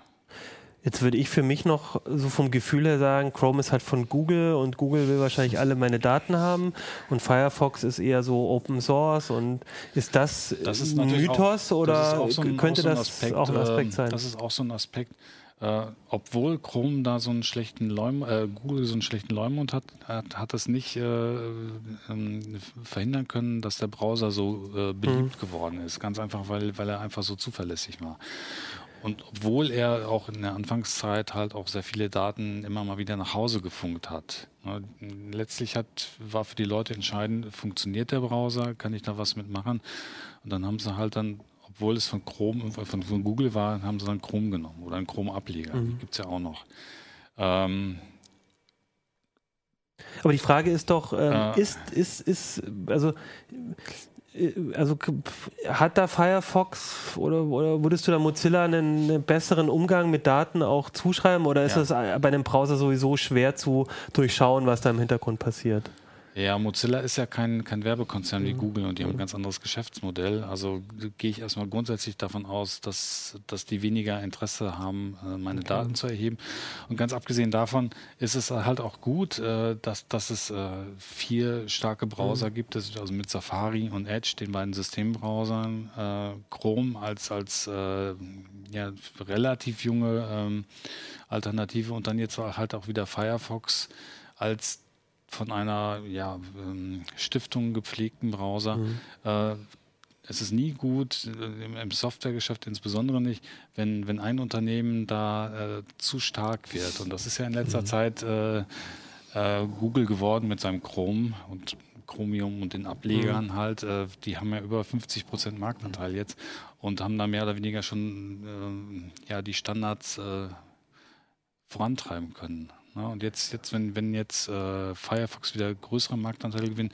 Jetzt würde ich für mich noch so vom Gefühl her sagen, Chrome ist halt von Google und Google will wahrscheinlich alle meine Daten haben und Firefox ist eher so Open Source und ist das, das ist ein Mythos auch, oder so ein, könnte das Aspekt, auch ein Aspekt sein? Das ist auch so ein Aspekt. Äh, obwohl Chrome da so einen schlechten Leum, äh, Google so einen schlechten Leumund hat, hat, hat es nicht äh, ähm, verhindern können, dass der Browser so äh, beliebt mhm. geworden ist. Ganz einfach, weil, weil er einfach so zuverlässig war. Und obwohl er auch in der Anfangszeit halt auch sehr viele Daten immer mal wieder nach Hause gefunkt hat. Ne, letztlich hat, war für die Leute entscheidend, funktioniert der Browser, kann ich da was mitmachen? Und dann haben sie halt dann, obwohl es von Chrome, von, von Google war, haben sie dann Chrome genommen oder einen Chrome-Ableger. Mhm. Gibt es ja auch noch. Ähm, aber die Frage ist doch, ähm, äh, ist, ist, ist, also also hat da Firefox oder, oder würdest du da Mozilla einen, einen, besseren Umgang mit Daten auch zuschreiben oder ist es ja. bei einem Browser sowieso schwer zu durchschauen, was da im Hintergrund passiert? Ja, Mozilla ist ja kein, kein Werbekonzern wie mhm. Google und die haben ein ganz anderes Geschäftsmodell. Also gehe ich erstmal grundsätzlich davon aus, dass, dass die weniger Interesse haben, äh, meine okay. Daten zu erheben. Und ganz abgesehen davon ist es halt auch gut, äh, dass, dass es äh, vier starke Browser mhm. gibt, also mit Safari und Edge, den beiden Systembrowsern, Chrome als, als ja, relativ junge ähm, Alternative und dann jetzt halt auch wieder Firefox als von einer ja, ähm, Stiftung gepflegten Browser. Mhm. Äh, es ist nie gut, äh, im Softwaregeschäft insbesondere nicht, wenn, wenn ein Unternehmen da äh, zu stark wird. Und das ist ja in letzter mhm. Zeit äh, äh, Google geworden mit seinem Chrome und Chromium und den Ablegern mhm. halt. Äh, die haben ja über 50 Prozent Marktanteil jetzt und haben da mehr oder weniger schon ähm, ja, die Standards vorantreiben können. Ja, und jetzt, jetzt wenn, wenn jetzt äh, Firefox wieder größere Marktanteile gewinnt,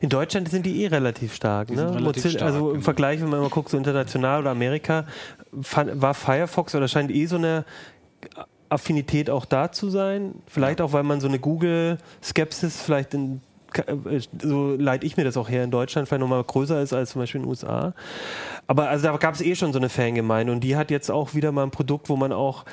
in Deutschland sind die eh relativ stark. Ne? Relativ stark also im genau. Vergleich, wenn man mal guckt, so international oder Amerika, war Firefox oder scheint eh so eine Affinität auch da zu sein. Vielleicht ja. auch, weil man so eine Google-Skepsis vielleicht in äh, so leite ich mir das auch her in Deutschland, vielleicht nochmal größer ist als zum Beispiel in den USA. Aber also da gab es eh schon so eine Fangemeinde und die hat jetzt auch wieder mal ein Produkt, wo man auch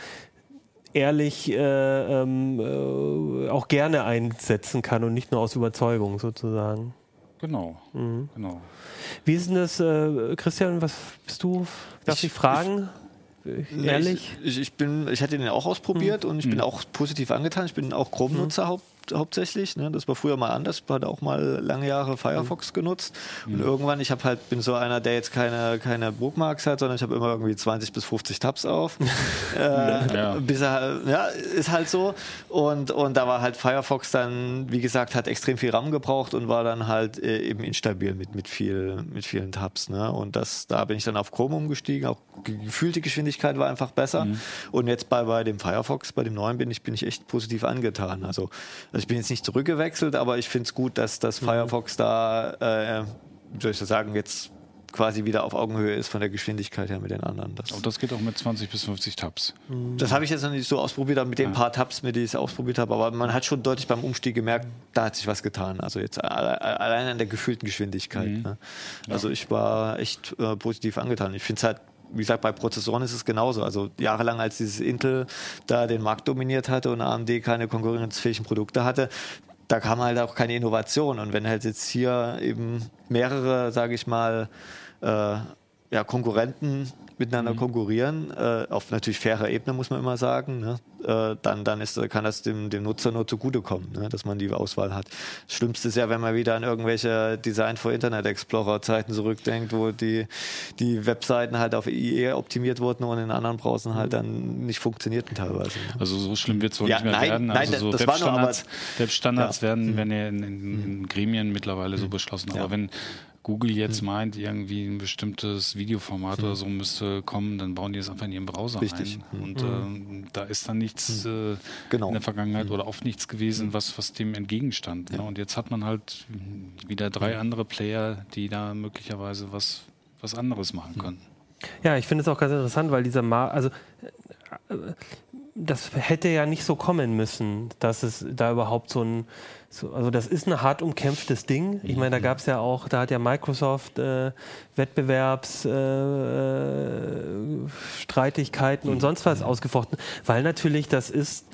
ehrlich äh, ähm, äh, auch gerne einsetzen kann und nicht nur aus Überzeugung sozusagen. Genau, mhm. genau. Wie ist denn das, äh, Christian, was bist du? Darf ich, ich fragen? Ich, ehrlich? Ich, ich, bin, ich hatte den auch ausprobiert mhm. und ich bin mhm. auch positiv angetan. Ich bin auch Chrome-Nutzer mhm. Haupt, haupt, hauptsächlich. Ne? Das war früher mal anders. Ich hatte auch mal lange Jahre Firefox mhm. genutzt. Und mhm. irgendwann, ich habe halt, bin so einer, der jetzt keine, keine Bookmarks hat, sondern ich habe immer irgendwie 20 bis 50 Tabs auf. äh, ja. Bis er, ja, ist halt so. Und, und da war halt Firefox dann, wie gesagt, hat extrem viel RAM gebraucht und war dann halt äh, eben instabil mit, mit, viel, mit vielen Tabs. Ne? Und das, da bin ich dann auf Chrome umgestiegen. Auch gefühlte Geschwindigkeit war einfach besser. Mhm. Und jetzt bei, bei dem Firefox, bei dem neuen bin ich, bin ich echt positiv angetan. Also, also ich bin jetzt nicht zurückgewechselt, aber ich finde es gut, dass das mhm. Firefox da, äh, wie soll ich das sagen, jetzt quasi wieder auf Augenhöhe ist von der Geschwindigkeit her mit den anderen. Das Und das geht auch mit 20 bis 50 Tabs. Das habe ich jetzt noch nicht so ausprobiert, aber mit den ja. paar Tabs, mit denen ich es ausprobiert habe. Aber man hat schon deutlich beim Umstieg gemerkt, da hat sich was getan. Also jetzt allein an der gefühlten Geschwindigkeit. Mhm. Ne? Also ja. ich war echt äh, positiv angetan. Ich finde es halt wie gesagt, bei Prozessoren ist es genauso. Also jahrelang, als dieses Intel da den Markt dominiert hatte und AMD keine konkurrenzfähigen Produkte hatte, da kam halt auch keine Innovation. Und wenn halt jetzt hier eben mehrere, sage ich mal, äh, ja, Konkurrenten miteinander mhm. konkurrieren, äh, auf natürlich fairer Ebene, muss man immer sagen, ne? äh, dann, dann ist, kann das dem, dem Nutzer nur zugutekommen, ne? dass man die Auswahl hat. Das Schlimmste ist ja, wenn man wieder an irgendwelche Design for Internet Explorer Zeiten zurückdenkt, wo die, die Webseiten halt auf IE optimiert wurden und in anderen Browsern halt dann nicht funktionierten teilweise. Ne? Also so schlimm wird es wohl ja, nicht mehr nein, werden. Also nein, so das Webstandards, Webstandards ja. werden, mhm. werden ja in, in, in Gremien mittlerweile so mhm. beschlossen. Aber wenn Google jetzt hm. meint, irgendwie ein bestimmtes Videoformat hm. oder so müsste kommen, dann bauen die es einfach in ihren Browser Richtig. ein. Hm. Und hm. äh, da ist dann nichts hm. äh, genau. in der Vergangenheit hm. oder oft nichts gewesen, was, was dem entgegenstand. Ja. Ne? Und jetzt hat man halt wieder drei andere Player, die da möglicherweise was, was anderes machen können. Ja, ich finde es auch ganz interessant, weil dieser Mar also äh, das hätte ja nicht so kommen müssen, dass es da überhaupt so ein so, also das ist ein hart umkämpftes Ding. Ich meine, da mhm. gab es ja auch, da hat ja Microsoft äh, Wettbewerbsstreitigkeiten äh, und sonst was mhm. ausgefochten, weil natürlich das ist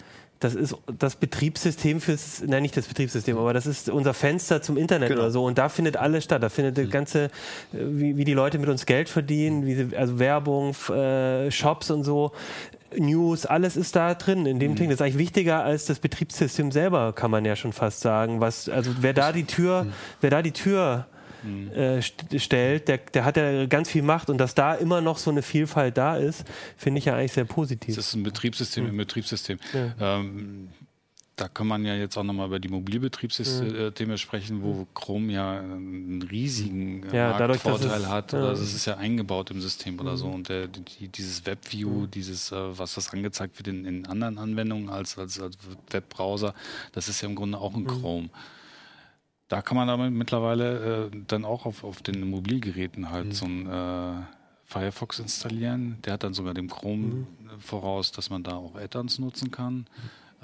das ist das Betriebssystem fürs, nein, nicht das Betriebssystem, aber das ist unser Fenster zum Internet genau. oder so. Und da findet alles statt. Da findet mhm. ganze, wie, wie die Leute mit uns Geld verdienen, wie sie, also Werbung, äh, Shops und so. News, alles ist da drin in dem mhm. Ding. Das ist eigentlich wichtiger als das Betriebssystem selber, kann man ja schon fast sagen. Was, also wer da die Tür, mhm. wer da die Tür mhm. äh, st stellt, der, der hat ja ganz viel Macht und dass da immer noch so eine Vielfalt da ist, finde ich ja eigentlich sehr positiv. Das ist ein Betriebssystem mhm. im Betriebssystem. Ja. Ähm, da kann man ja jetzt auch nochmal über die Mobilbetriebssysteme sprechen, wo Chrome ja einen riesigen äh, ja, Marktvorteil hat. Oder ja. es ist ja eingebaut im System oder so. Mhm. Und der, die, dieses WebView, mhm. dieses, äh, was das angezeigt wird in, in anderen Anwendungen als, als, als, Webbrowser, das ist ja im Grunde auch ein mhm. Chrome. Da kann man aber mittlerweile äh, dann auch auf, auf den Mobilgeräten halt mhm. so ein äh, Firefox installieren. Der hat dann sogar dem Chrome mhm. voraus, dass man da auch Add-ons nutzen kann.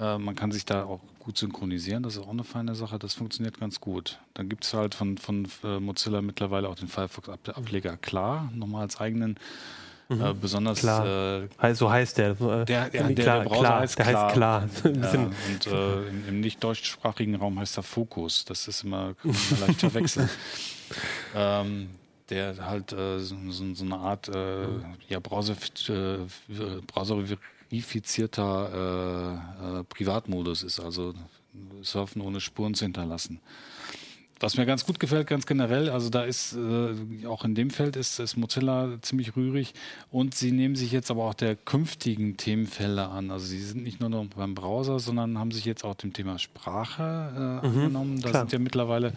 Mhm. Äh, man kann sich da auch gut synchronisieren, das ist auch eine feine Sache, das funktioniert ganz gut. Dann gibt es halt von, von äh, Mozilla mittlerweile auch den Firefox-Ableger klar, nochmal als eigenen Mhm. Äh, besonders klar. Äh, so heißt der. Der, der, der, der Browser klar, heißt der klar. Heißt klar. ja, und äh, im, im nicht deutschsprachigen Raum heißt er Fokus. Das ist immer, immer leicht verwechseln. ähm, der halt äh, so, so, eine Art äh, ja, Browser, Browser verifizierter äh, äh, Privatmodus ist, also Surfen ohne Spuren zu hinterlassen. Was mir ganz gut gefällt, ganz generell, also da ist äh, auch in dem Feld ist, ist Mozilla ziemlich rührig und sie nehmen sich jetzt aber auch der künftigen Themenfelder an. Also sie sind nicht nur noch beim Browser, sondern haben sich jetzt auch dem Thema Sprache äh, mhm, angenommen. Da klar. sind ja mittlerweile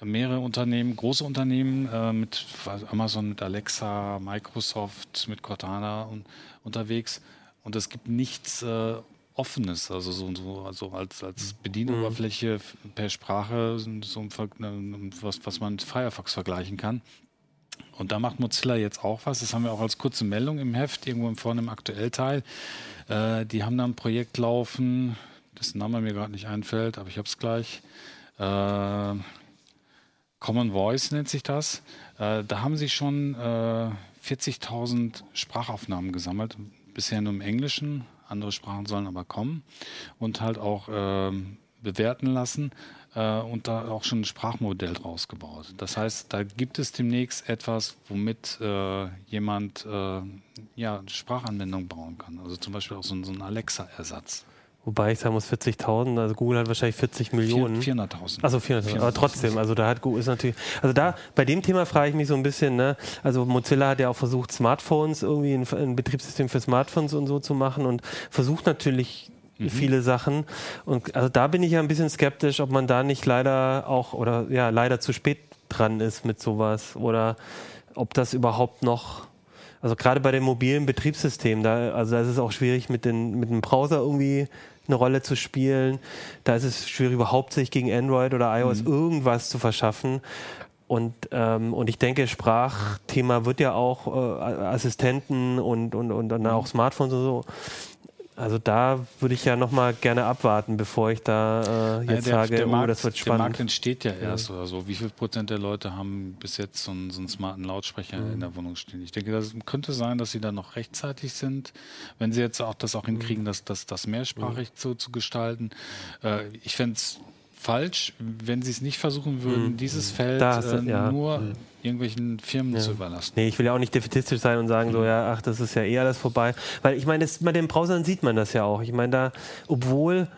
mehrere Unternehmen, große Unternehmen äh, mit Amazon, mit Alexa, Microsoft, mit Cortana und, unterwegs und es gibt nichts äh, Offenes, also so, so also als, als Bedienoberfläche mhm. per Sprache, so was, was man mit Firefox vergleichen kann. Und da macht Mozilla jetzt auch was. Das haben wir auch als kurze Meldung im Heft, irgendwo vorne im Aktuellteil. Äh, die haben da ein Projekt laufen, dessen Name mir gerade nicht einfällt, aber ich habe es gleich. Äh, Common Voice nennt sich das. Äh, da haben sie schon 40.000 äh, Sprachaufnahmen gesammelt bisher nur im Englischen, andere Sprachen sollen aber kommen und halt auch äh, bewerten lassen äh, und da auch schon ein Sprachmodell draus gebaut. Das heißt, da gibt es demnächst etwas, womit äh, jemand äh, ja, Sprachanwendung bauen kann. Also zum Beispiel auch so, so ein Alexa-Ersatz. Wobei ich sagen muss, 40.000, also Google hat wahrscheinlich 40 Millionen. 400.000. Also 400.000, aber trotzdem, also da hat Google ist natürlich, also da, bei dem Thema frage ich mich so ein bisschen, ne, also Mozilla hat ja auch versucht, Smartphones irgendwie, ein, ein Betriebssystem für Smartphones und so zu machen und versucht natürlich mhm. viele Sachen. Und also da bin ich ja ein bisschen skeptisch, ob man da nicht leider auch oder ja, leider zu spät dran ist mit sowas oder ob das überhaupt noch also gerade bei den mobilen Betriebssystemen, da, also da ist es auch schwierig mit, den, mit dem Browser irgendwie eine Rolle zu spielen. Da ist es schwierig, überhaupt sich gegen Android oder iOS mhm. irgendwas zu verschaffen. Und, ähm, und ich denke, Sprachthema wird ja auch äh, Assistenten und, und, und dann auch Smartphones und so also da würde ich ja noch mal gerne abwarten, bevor ich da äh, jetzt ja, der, sage, der oh, Markt, das wird spannend. Der Markt entsteht ja erst ja. oder so. Wie viel Prozent der Leute haben bis jetzt so einen, so einen smarten Lautsprecher mhm. in der Wohnung stehen? Ich denke, das könnte sein, dass sie da noch rechtzeitig sind, wenn sie jetzt auch das auch hinkriegen, mhm. das, das, das mehrsprachig mhm. zu, zu gestalten. Äh, ich fände es falsch, wenn sie es nicht versuchen würden, mhm. dieses Feld das, äh, ja. nur mhm. irgendwelchen Firmen ja. zu überlassen. Nee, ich will ja auch nicht defetistisch sein und sagen, mhm. so, ja, ach, das ist ja eh alles vorbei. Weil ich meine, bei den Browsern sieht man das ja auch. Ich meine, da, obwohl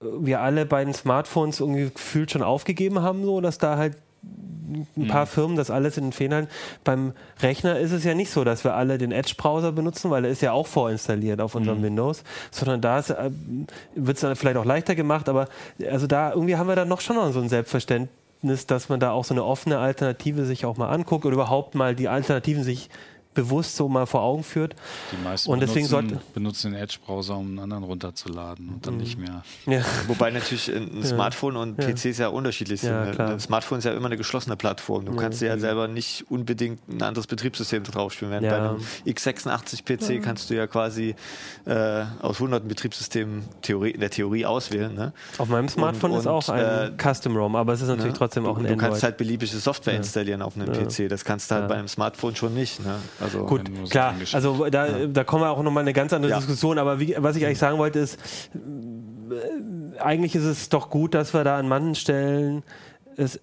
wir alle bei den Smartphones irgendwie gefühlt schon aufgegeben haben, so, dass da halt ein paar mhm. Firmen das alles in den Federn. Beim Rechner ist es ja nicht so, dass wir alle den Edge-Browser benutzen, weil er ist ja auch vorinstalliert auf unserem mhm. Windows, sondern da äh, wird es dann vielleicht auch leichter gemacht, aber also da irgendwie haben wir dann noch schon noch so ein Selbstverständnis, dass man da auch so eine offene Alternative sich auch mal anguckt oder überhaupt mal die Alternativen sich bewusst so mal vor Augen führt. Die meisten und deswegen benutzen, sollte, benutzen den Edge-Browser, um einen anderen runterzuladen und dann mhm. nicht mehr. Ja. Wobei natürlich ein Smartphone und ja. PCs ja unterschiedlich sind. Ja, ein Smartphone ist ja immer eine geschlossene Plattform. Du kannst ja selber nicht unbedingt ein anderes Betriebssystem drauf spielen. Während bei einem x86-PC kannst du ja quasi äh, aus hunderten Betriebssystemen Theorie, in der Theorie auswählen. Ne? Auf meinem Smartphone und, ist auch ein äh, Custom-ROM, aber es ist natürlich ne? trotzdem auch ein du, Android. Du kannst halt beliebige Software installieren auf einem PC. Das kannst du halt bei einem Smartphone schon nicht. Ne? Also Gut, klar. Also da, ja. da kommen wir auch nochmal eine ganz andere ja. Diskussion. Aber wie, was ich eigentlich sagen wollte ist, äh, eigentlich ist es doch gut, dass wir da an manchen Stellen. Es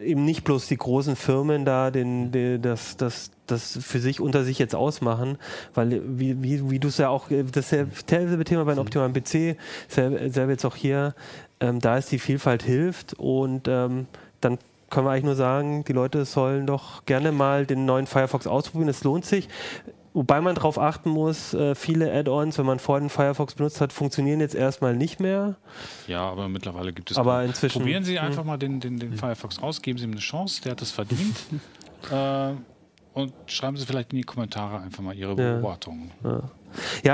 eben nicht bloß die großen Firmen da den, den, das, das, das für sich unter sich jetzt ausmachen, weil wie, wie, wie du es ja auch, das selbe Thema bei einem optimalen PC, selber, selber jetzt auch hier, ähm, da ist die Vielfalt hilft. Und ähm, dann können wir eigentlich nur sagen, die Leute sollen doch gerne mal den neuen Firefox ausprobieren. Es lohnt sich. Wobei man darauf achten muss, äh, viele Add-ons, wenn man vorhin den Firefox benutzt hat, funktionieren jetzt erstmal nicht mehr. Ja, aber mittlerweile gibt es. Aber inzwischen. Probieren Sie einfach hm. mal den, den, den Firefox aus, geben Sie ihm eine Chance, der hat es verdient. äh, und schreiben Sie vielleicht in die Kommentare einfach mal Ihre Beobachtungen. Ja. Ja,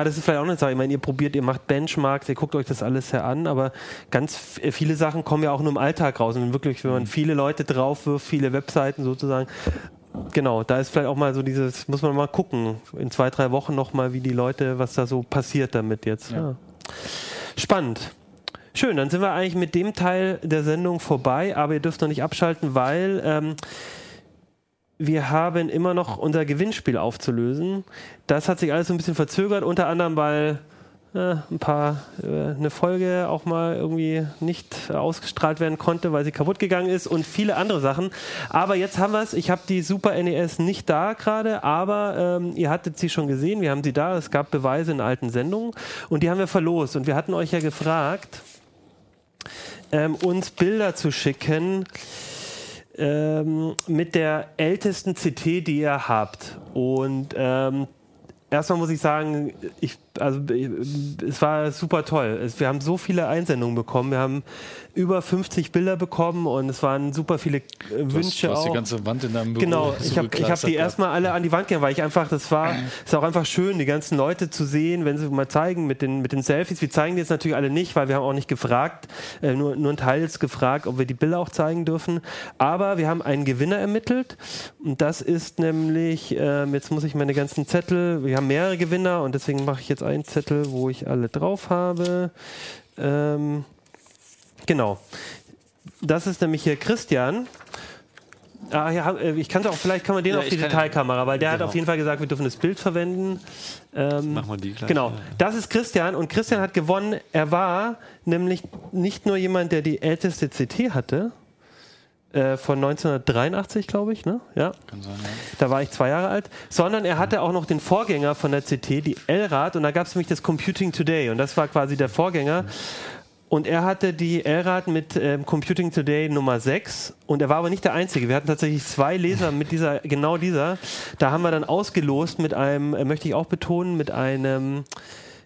das ist vielleicht auch eine Sache. Ich meine, ihr probiert, ihr macht Benchmarks, ihr guckt euch das alles her an, aber ganz viele Sachen kommen ja auch nur im Alltag raus. Und wirklich, wenn man mhm. viele Leute draufwirft, viele Webseiten sozusagen, genau, da ist vielleicht auch mal so dieses, muss man mal gucken, in zwei, drei Wochen nochmal, wie die Leute, was da so passiert damit jetzt. Ja. Ja. Spannend. Schön, dann sind wir eigentlich mit dem Teil der Sendung vorbei, aber ihr dürft noch nicht abschalten, weil ähm, wir haben immer noch unser Gewinnspiel aufzulösen. Das hat sich alles so ein bisschen verzögert, unter anderem, weil äh, ein paar äh, eine Folge auch mal irgendwie nicht ausgestrahlt werden konnte, weil sie kaputt gegangen ist und viele andere Sachen. Aber jetzt haben wir es. Ich habe die Super NES nicht da gerade, aber ähm, ihr hattet sie schon gesehen. Wir haben sie da. Es gab Beweise in alten Sendungen und die haben wir verlost. Und wir hatten euch ja gefragt, ähm, uns Bilder zu schicken ähm, mit der ältesten CT, die ihr habt. Und ähm, erstmal muss ich sagen, ich, also, es war super toll. Es, wir haben so viele Einsendungen bekommen. Wir haben über 50 Bilder bekommen und es waren super viele äh, Wünsche. Du hast, auch. die ganze Wand in deinem Büro. Genau, ich habe hab die erstmal alle an die Wand gegangen, weil ich einfach, das war, es ist auch einfach schön, die ganzen Leute zu sehen, wenn sie mal zeigen mit den, mit den Selfies. Wir zeigen die jetzt natürlich alle nicht, weil wir haben auch nicht gefragt, äh, nur, nur ein Teil jetzt gefragt, ob wir die Bilder auch zeigen dürfen. Aber wir haben einen Gewinner ermittelt und das ist nämlich, äh, jetzt muss ich meine ganzen Zettel, wir haben mehrere Gewinner und deswegen mache ich jetzt einen Zettel, wo ich alle drauf habe. Ähm, Genau. Das ist nämlich hier Christian. Ah, ja, äh, ich kann auch, vielleicht kann man den ja, auf die Detailkamera, weil der genau. hat auf jeden Fall gesagt, wir dürfen das Bild verwenden. Ähm, Machen wir die gleich. Genau. Das ist Christian und Christian hat gewonnen. Er war nämlich nicht nur jemand, der die älteste CT hatte, äh, von 1983, glaube ich, ne? Ja. Kann sein, ja. Da war ich zwei Jahre alt. Sondern er hatte auch noch den Vorgänger von der CT, die L-Rad, und da gab es nämlich das Computing Today. Und das war quasi der Vorgänger. Und er hatte die L-Rad mit ähm, Computing Today Nummer 6 und er war aber nicht der Einzige. Wir hatten tatsächlich zwei Leser mit dieser, genau dieser. Da haben wir dann ausgelost mit einem, äh, möchte ich auch betonen, mit einem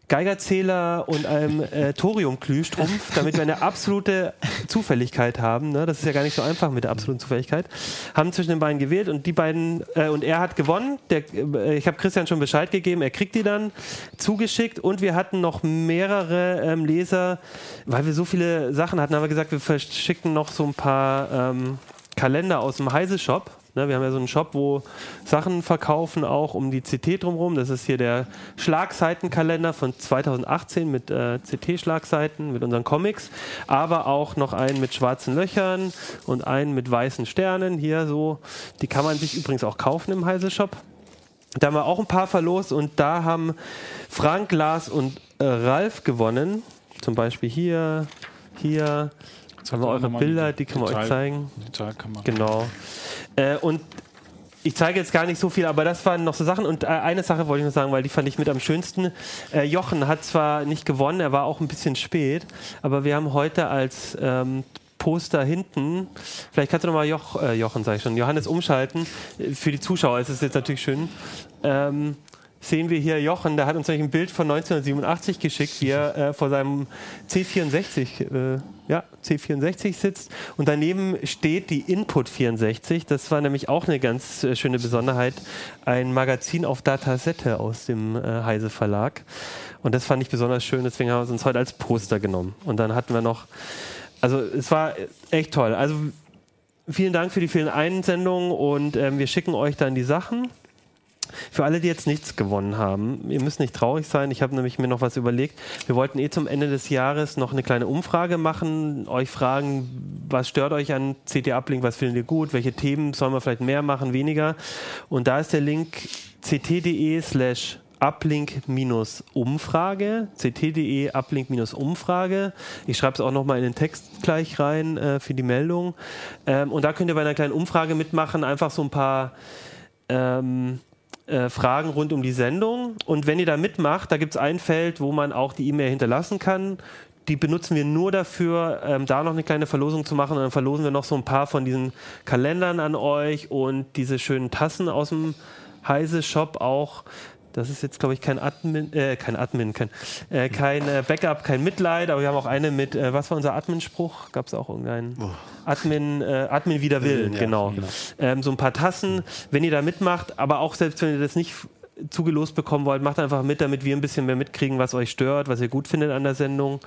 Geigerzähler und einem äh, Thorium-Glühstrumpf, damit wir eine absolute Zufälligkeit haben. Ne? Das ist ja gar nicht so einfach mit der absoluten Zufälligkeit. Haben zwischen den beiden gewählt und die beiden äh, und er hat gewonnen. Der, äh, ich habe Christian schon Bescheid gegeben. Er kriegt die dann zugeschickt und wir hatten noch mehrere ähm, Leser, weil wir so viele Sachen hatten, haben wir gesagt, wir verschicken noch so ein paar ähm, Kalender aus dem Heise Shop. Ne, wir haben ja so einen Shop, wo Sachen verkaufen, auch um die CT drumherum. Das ist hier der Schlagseitenkalender von 2018 mit äh, CT-Schlagseiten, mit unseren Comics, aber auch noch einen mit schwarzen Löchern und einen mit weißen Sternen. Hier so, die kann man sich übrigens auch kaufen im Heise Shop. Da haben wir auch ein paar verlost und da haben Frank, Lars und äh, Ralf gewonnen. Zum Beispiel hier, hier. Jetzt haben wir eure Bilder, die können wir euch zeigen. Genau. Äh, und ich zeige jetzt gar nicht so viel, aber das waren noch so Sachen. Und äh, eine Sache wollte ich noch sagen, weil die fand ich mit am schönsten. Äh, Jochen hat zwar nicht gewonnen, er war auch ein bisschen spät, aber wir haben heute als ähm, Poster hinten, vielleicht kannst du nochmal Joch, äh, Jochen, sag ich schon, Johannes umschalten. Äh, Für die Zuschauer ist es jetzt natürlich schön. Ähm, sehen wir hier Jochen, der hat uns nämlich ein Bild von 1987 geschickt, wie er äh, vor seinem C64, äh, ja, C64 sitzt und daneben steht die Input 64. Das war nämlich auch eine ganz äh, schöne Besonderheit, ein Magazin auf Datasette aus dem äh, Heise Verlag. Und das fand ich besonders schön, deswegen haben wir es uns heute als Poster genommen. Und dann hatten wir noch, also es war echt toll. Also vielen Dank für die vielen Einsendungen und ähm, wir schicken euch dann die Sachen. Für alle, die jetzt nichts gewonnen haben, ihr müsst nicht traurig sein. Ich habe nämlich mir noch was überlegt. Wir wollten eh zum Ende des Jahres noch eine kleine Umfrage machen, euch fragen, was stört euch an CT Uplink, was findet ihr gut, welche Themen sollen wir vielleicht mehr machen, weniger. Und da ist der Link ct.de slash uplink-umfrage, ct.de uplink-umfrage. Ich schreibe es auch nochmal in den Text gleich rein äh, für die Meldung. Ähm, und da könnt ihr bei einer kleinen Umfrage mitmachen, einfach so ein paar ähm, äh, Fragen rund um die Sendung. Und wenn ihr da mitmacht, da gibt es ein Feld, wo man auch die E-Mail hinterlassen kann. Die benutzen wir nur dafür, ähm, da noch eine kleine Verlosung zu machen. Und dann verlosen wir noch so ein paar von diesen Kalendern an euch und diese schönen Tassen aus dem Heise-Shop auch. Das ist jetzt, glaube ich, kein Admin, äh, kein Admin, kein, äh, kein äh, Backup, kein Mitleid, aber wir haben auch eine mit, äh, was war unser Admin-Spruch? Gab es auch irgendeinen? Admin, äh, Admin wider Willen, Ja, genau. Ähm, so ein paar Tassen, wenn ihr da mitmacht, aber auch selbst wenn ihr das nicht zugelost bekommen wollt, macht einfach mit, damit wir ein bisschen mehr mitkriegen, was euch stört, was ihr gut findet an der Sendung.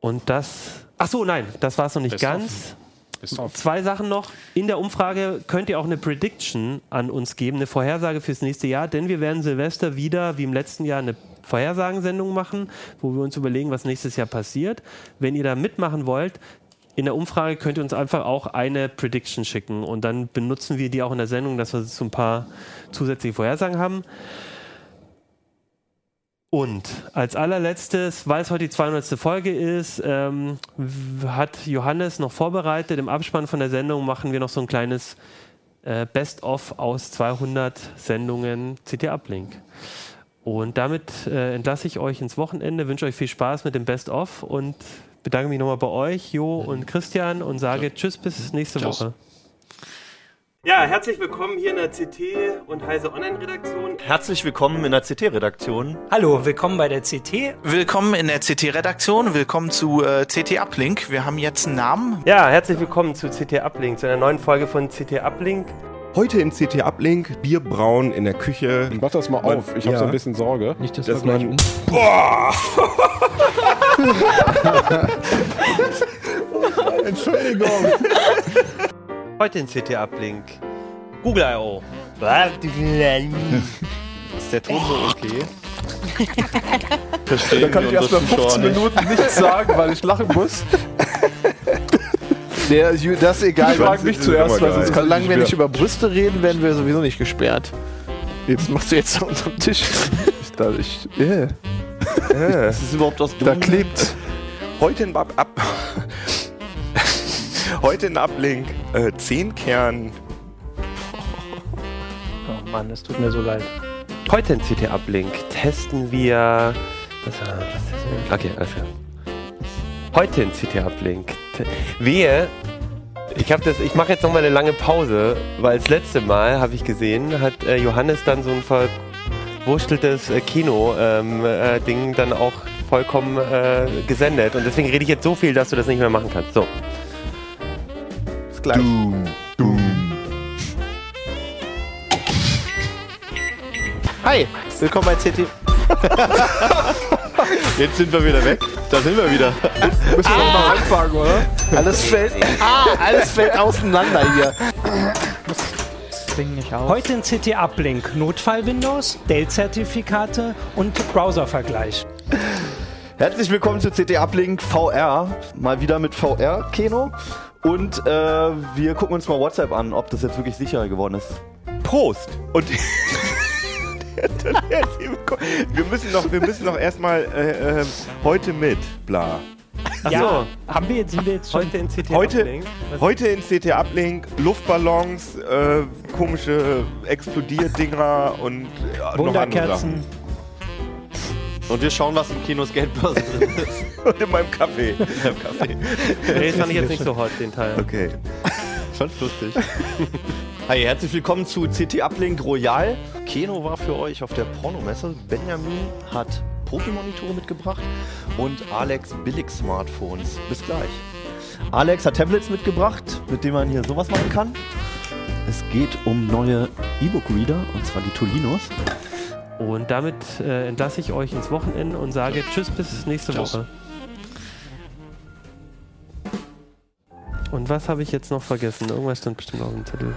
Und das, ach so, nein, das war es noch nicht Best ganz. Auf. Zwei Sachen noch. In der Umfrage könnt ihr auch eine Prediction an uns geben, eine Vorhersage fürs nächste Jahr, denn wir werden Silvester wieder, wie im letzten Jahr, eine Vorhersagensendung machen, wo wir uns überlegen, was nächstes Jahr passiert. Wenn ihr da mitmachen wollt, in der Umfrage könnt ihr uns einfach auch eine Prediction schicken und dann benutzen wir die auch in der Sendung, dass wir so ein paar zusätzliche Vorhersagen haben. Und als allerletztes, weil es heute die 200. Folge ist, ähm, hat Johannes noch vorbereitet. Im Abspann von der Sendung machen wir noch so ein kleines äh, Best-of aus 200 Sendungen CT Uplink. Und damit äh, entlasse ich euch ins Wochenende, wünsche euch viel Spaß mit dem Best-of und bedanke mich nochmal bei euch, Jo und Christian, und sage Tschüss bis nächste Tschüss. Woche. Ja, herzlich willkommen hier in der CT und Heise Online-Redaktion. Herzlich willkommen in der CT-Redaktion. Hallo, willkommen bei der CT. Willkommen in der CT-Redaktion, willkommen zu äh, CT Uplink. Wir haben jetzt einen Namen. Ja, herzlich willkommen zu CT Uplink, zu einer neuen Folge von CT Uplink. Heute im CT Uplink Bierbrauen in der Küche. Mach das mal auf, ich habe ja. so ein bisschen Sorge. Nicht, dass, Dass man- um. Boah! Entschuldigung. Heute in CT Uplink. Google I.O. Ist der Ton so okay? Da kann ich erst mal 15 Minuten nichts sagen, weil ich lachen muss. Der, das ist egal. Ich frag mich zuerst, weil sonst Solange nicht wir nicht über Brüste reden, werden wir sowieso nicht gesperrt. Das machst du jetzt an unserem Tisch. Ich, da, ich, yeah. Das ist überhaupt was Da klebt. Heute in Bab Up. Heute in Uplink äh, 10 Kern. Oh Mann, es tut mir so leid. Heute in CT Uplink testen wir. Was, was ist das? Okay, alles klar. Heute in CT Uplink. te- Wehe. Ich habe das. Ich mache jetzt noch mal eine lange Pause, weil das letzte Mal habe ich gesehen, hat äh, Johannes dann so ein verwurschteltes äh, Kino-Ding äh, Ding dann auch vollkommen äh, gesendet und deswegen rede ich jetzt so viel, dass du das nicht mehr machen kannst. So. Gleich. Hi, willkommen bei CT. Jetzt sind wir wieder weg. Da sind wir wieder. Müssen wir mal anfangen, oder? Alles fällt, ah, alles fällt auseinander hier. Heute in CT Uplink Notfall-Windows, Dell-Zertifikate und Browser-Vergleich. Herzlich willkommen zu CT Uplink VR. Mal wieder mit VR, Keno. Und äh, wir gucken uns mal WhatsApp an, ob das jetzt wirklich sicherer geworden ist. Prost! Und wir müssen noch, wir müssen noch erstmal äh, äh, heute mit, bla. ja, haben wir jetzt, sind wir jetzt schon Heute in CT Heute- Uplink. Was- Heute in CT Uplink Luftballons, äh, komische Explodierdinger und äh, noch andere Wunderkerzen. Und wir schauen, was im Kinos Geldbörse drin ist. Und in meinem Kaffee. Nee, das fand ich jetzt nicht so hot, den Teil. Okay. Schon lustig. Hi, herzlich willkommen zu CT Uplink Royal. Keno war für euch auf der Pornomesse. Benjamin hat Profi-Monitore mitgebracht und Alex Billig-Smartphones. Bis gleich. Alex hat Tablets mitgebracht, mit denen man hier sowas machen kann. Es geht um neue E-Book-Reader, und zwar die Tolinos. Und damit äh, entlasse ich euch ins Wochenende und sage Tschüss bis nächste Tschüss. Woche. Und was habe ich jetzt noch vergessen? Irgendwas stand bestimmt auf dem Zettel.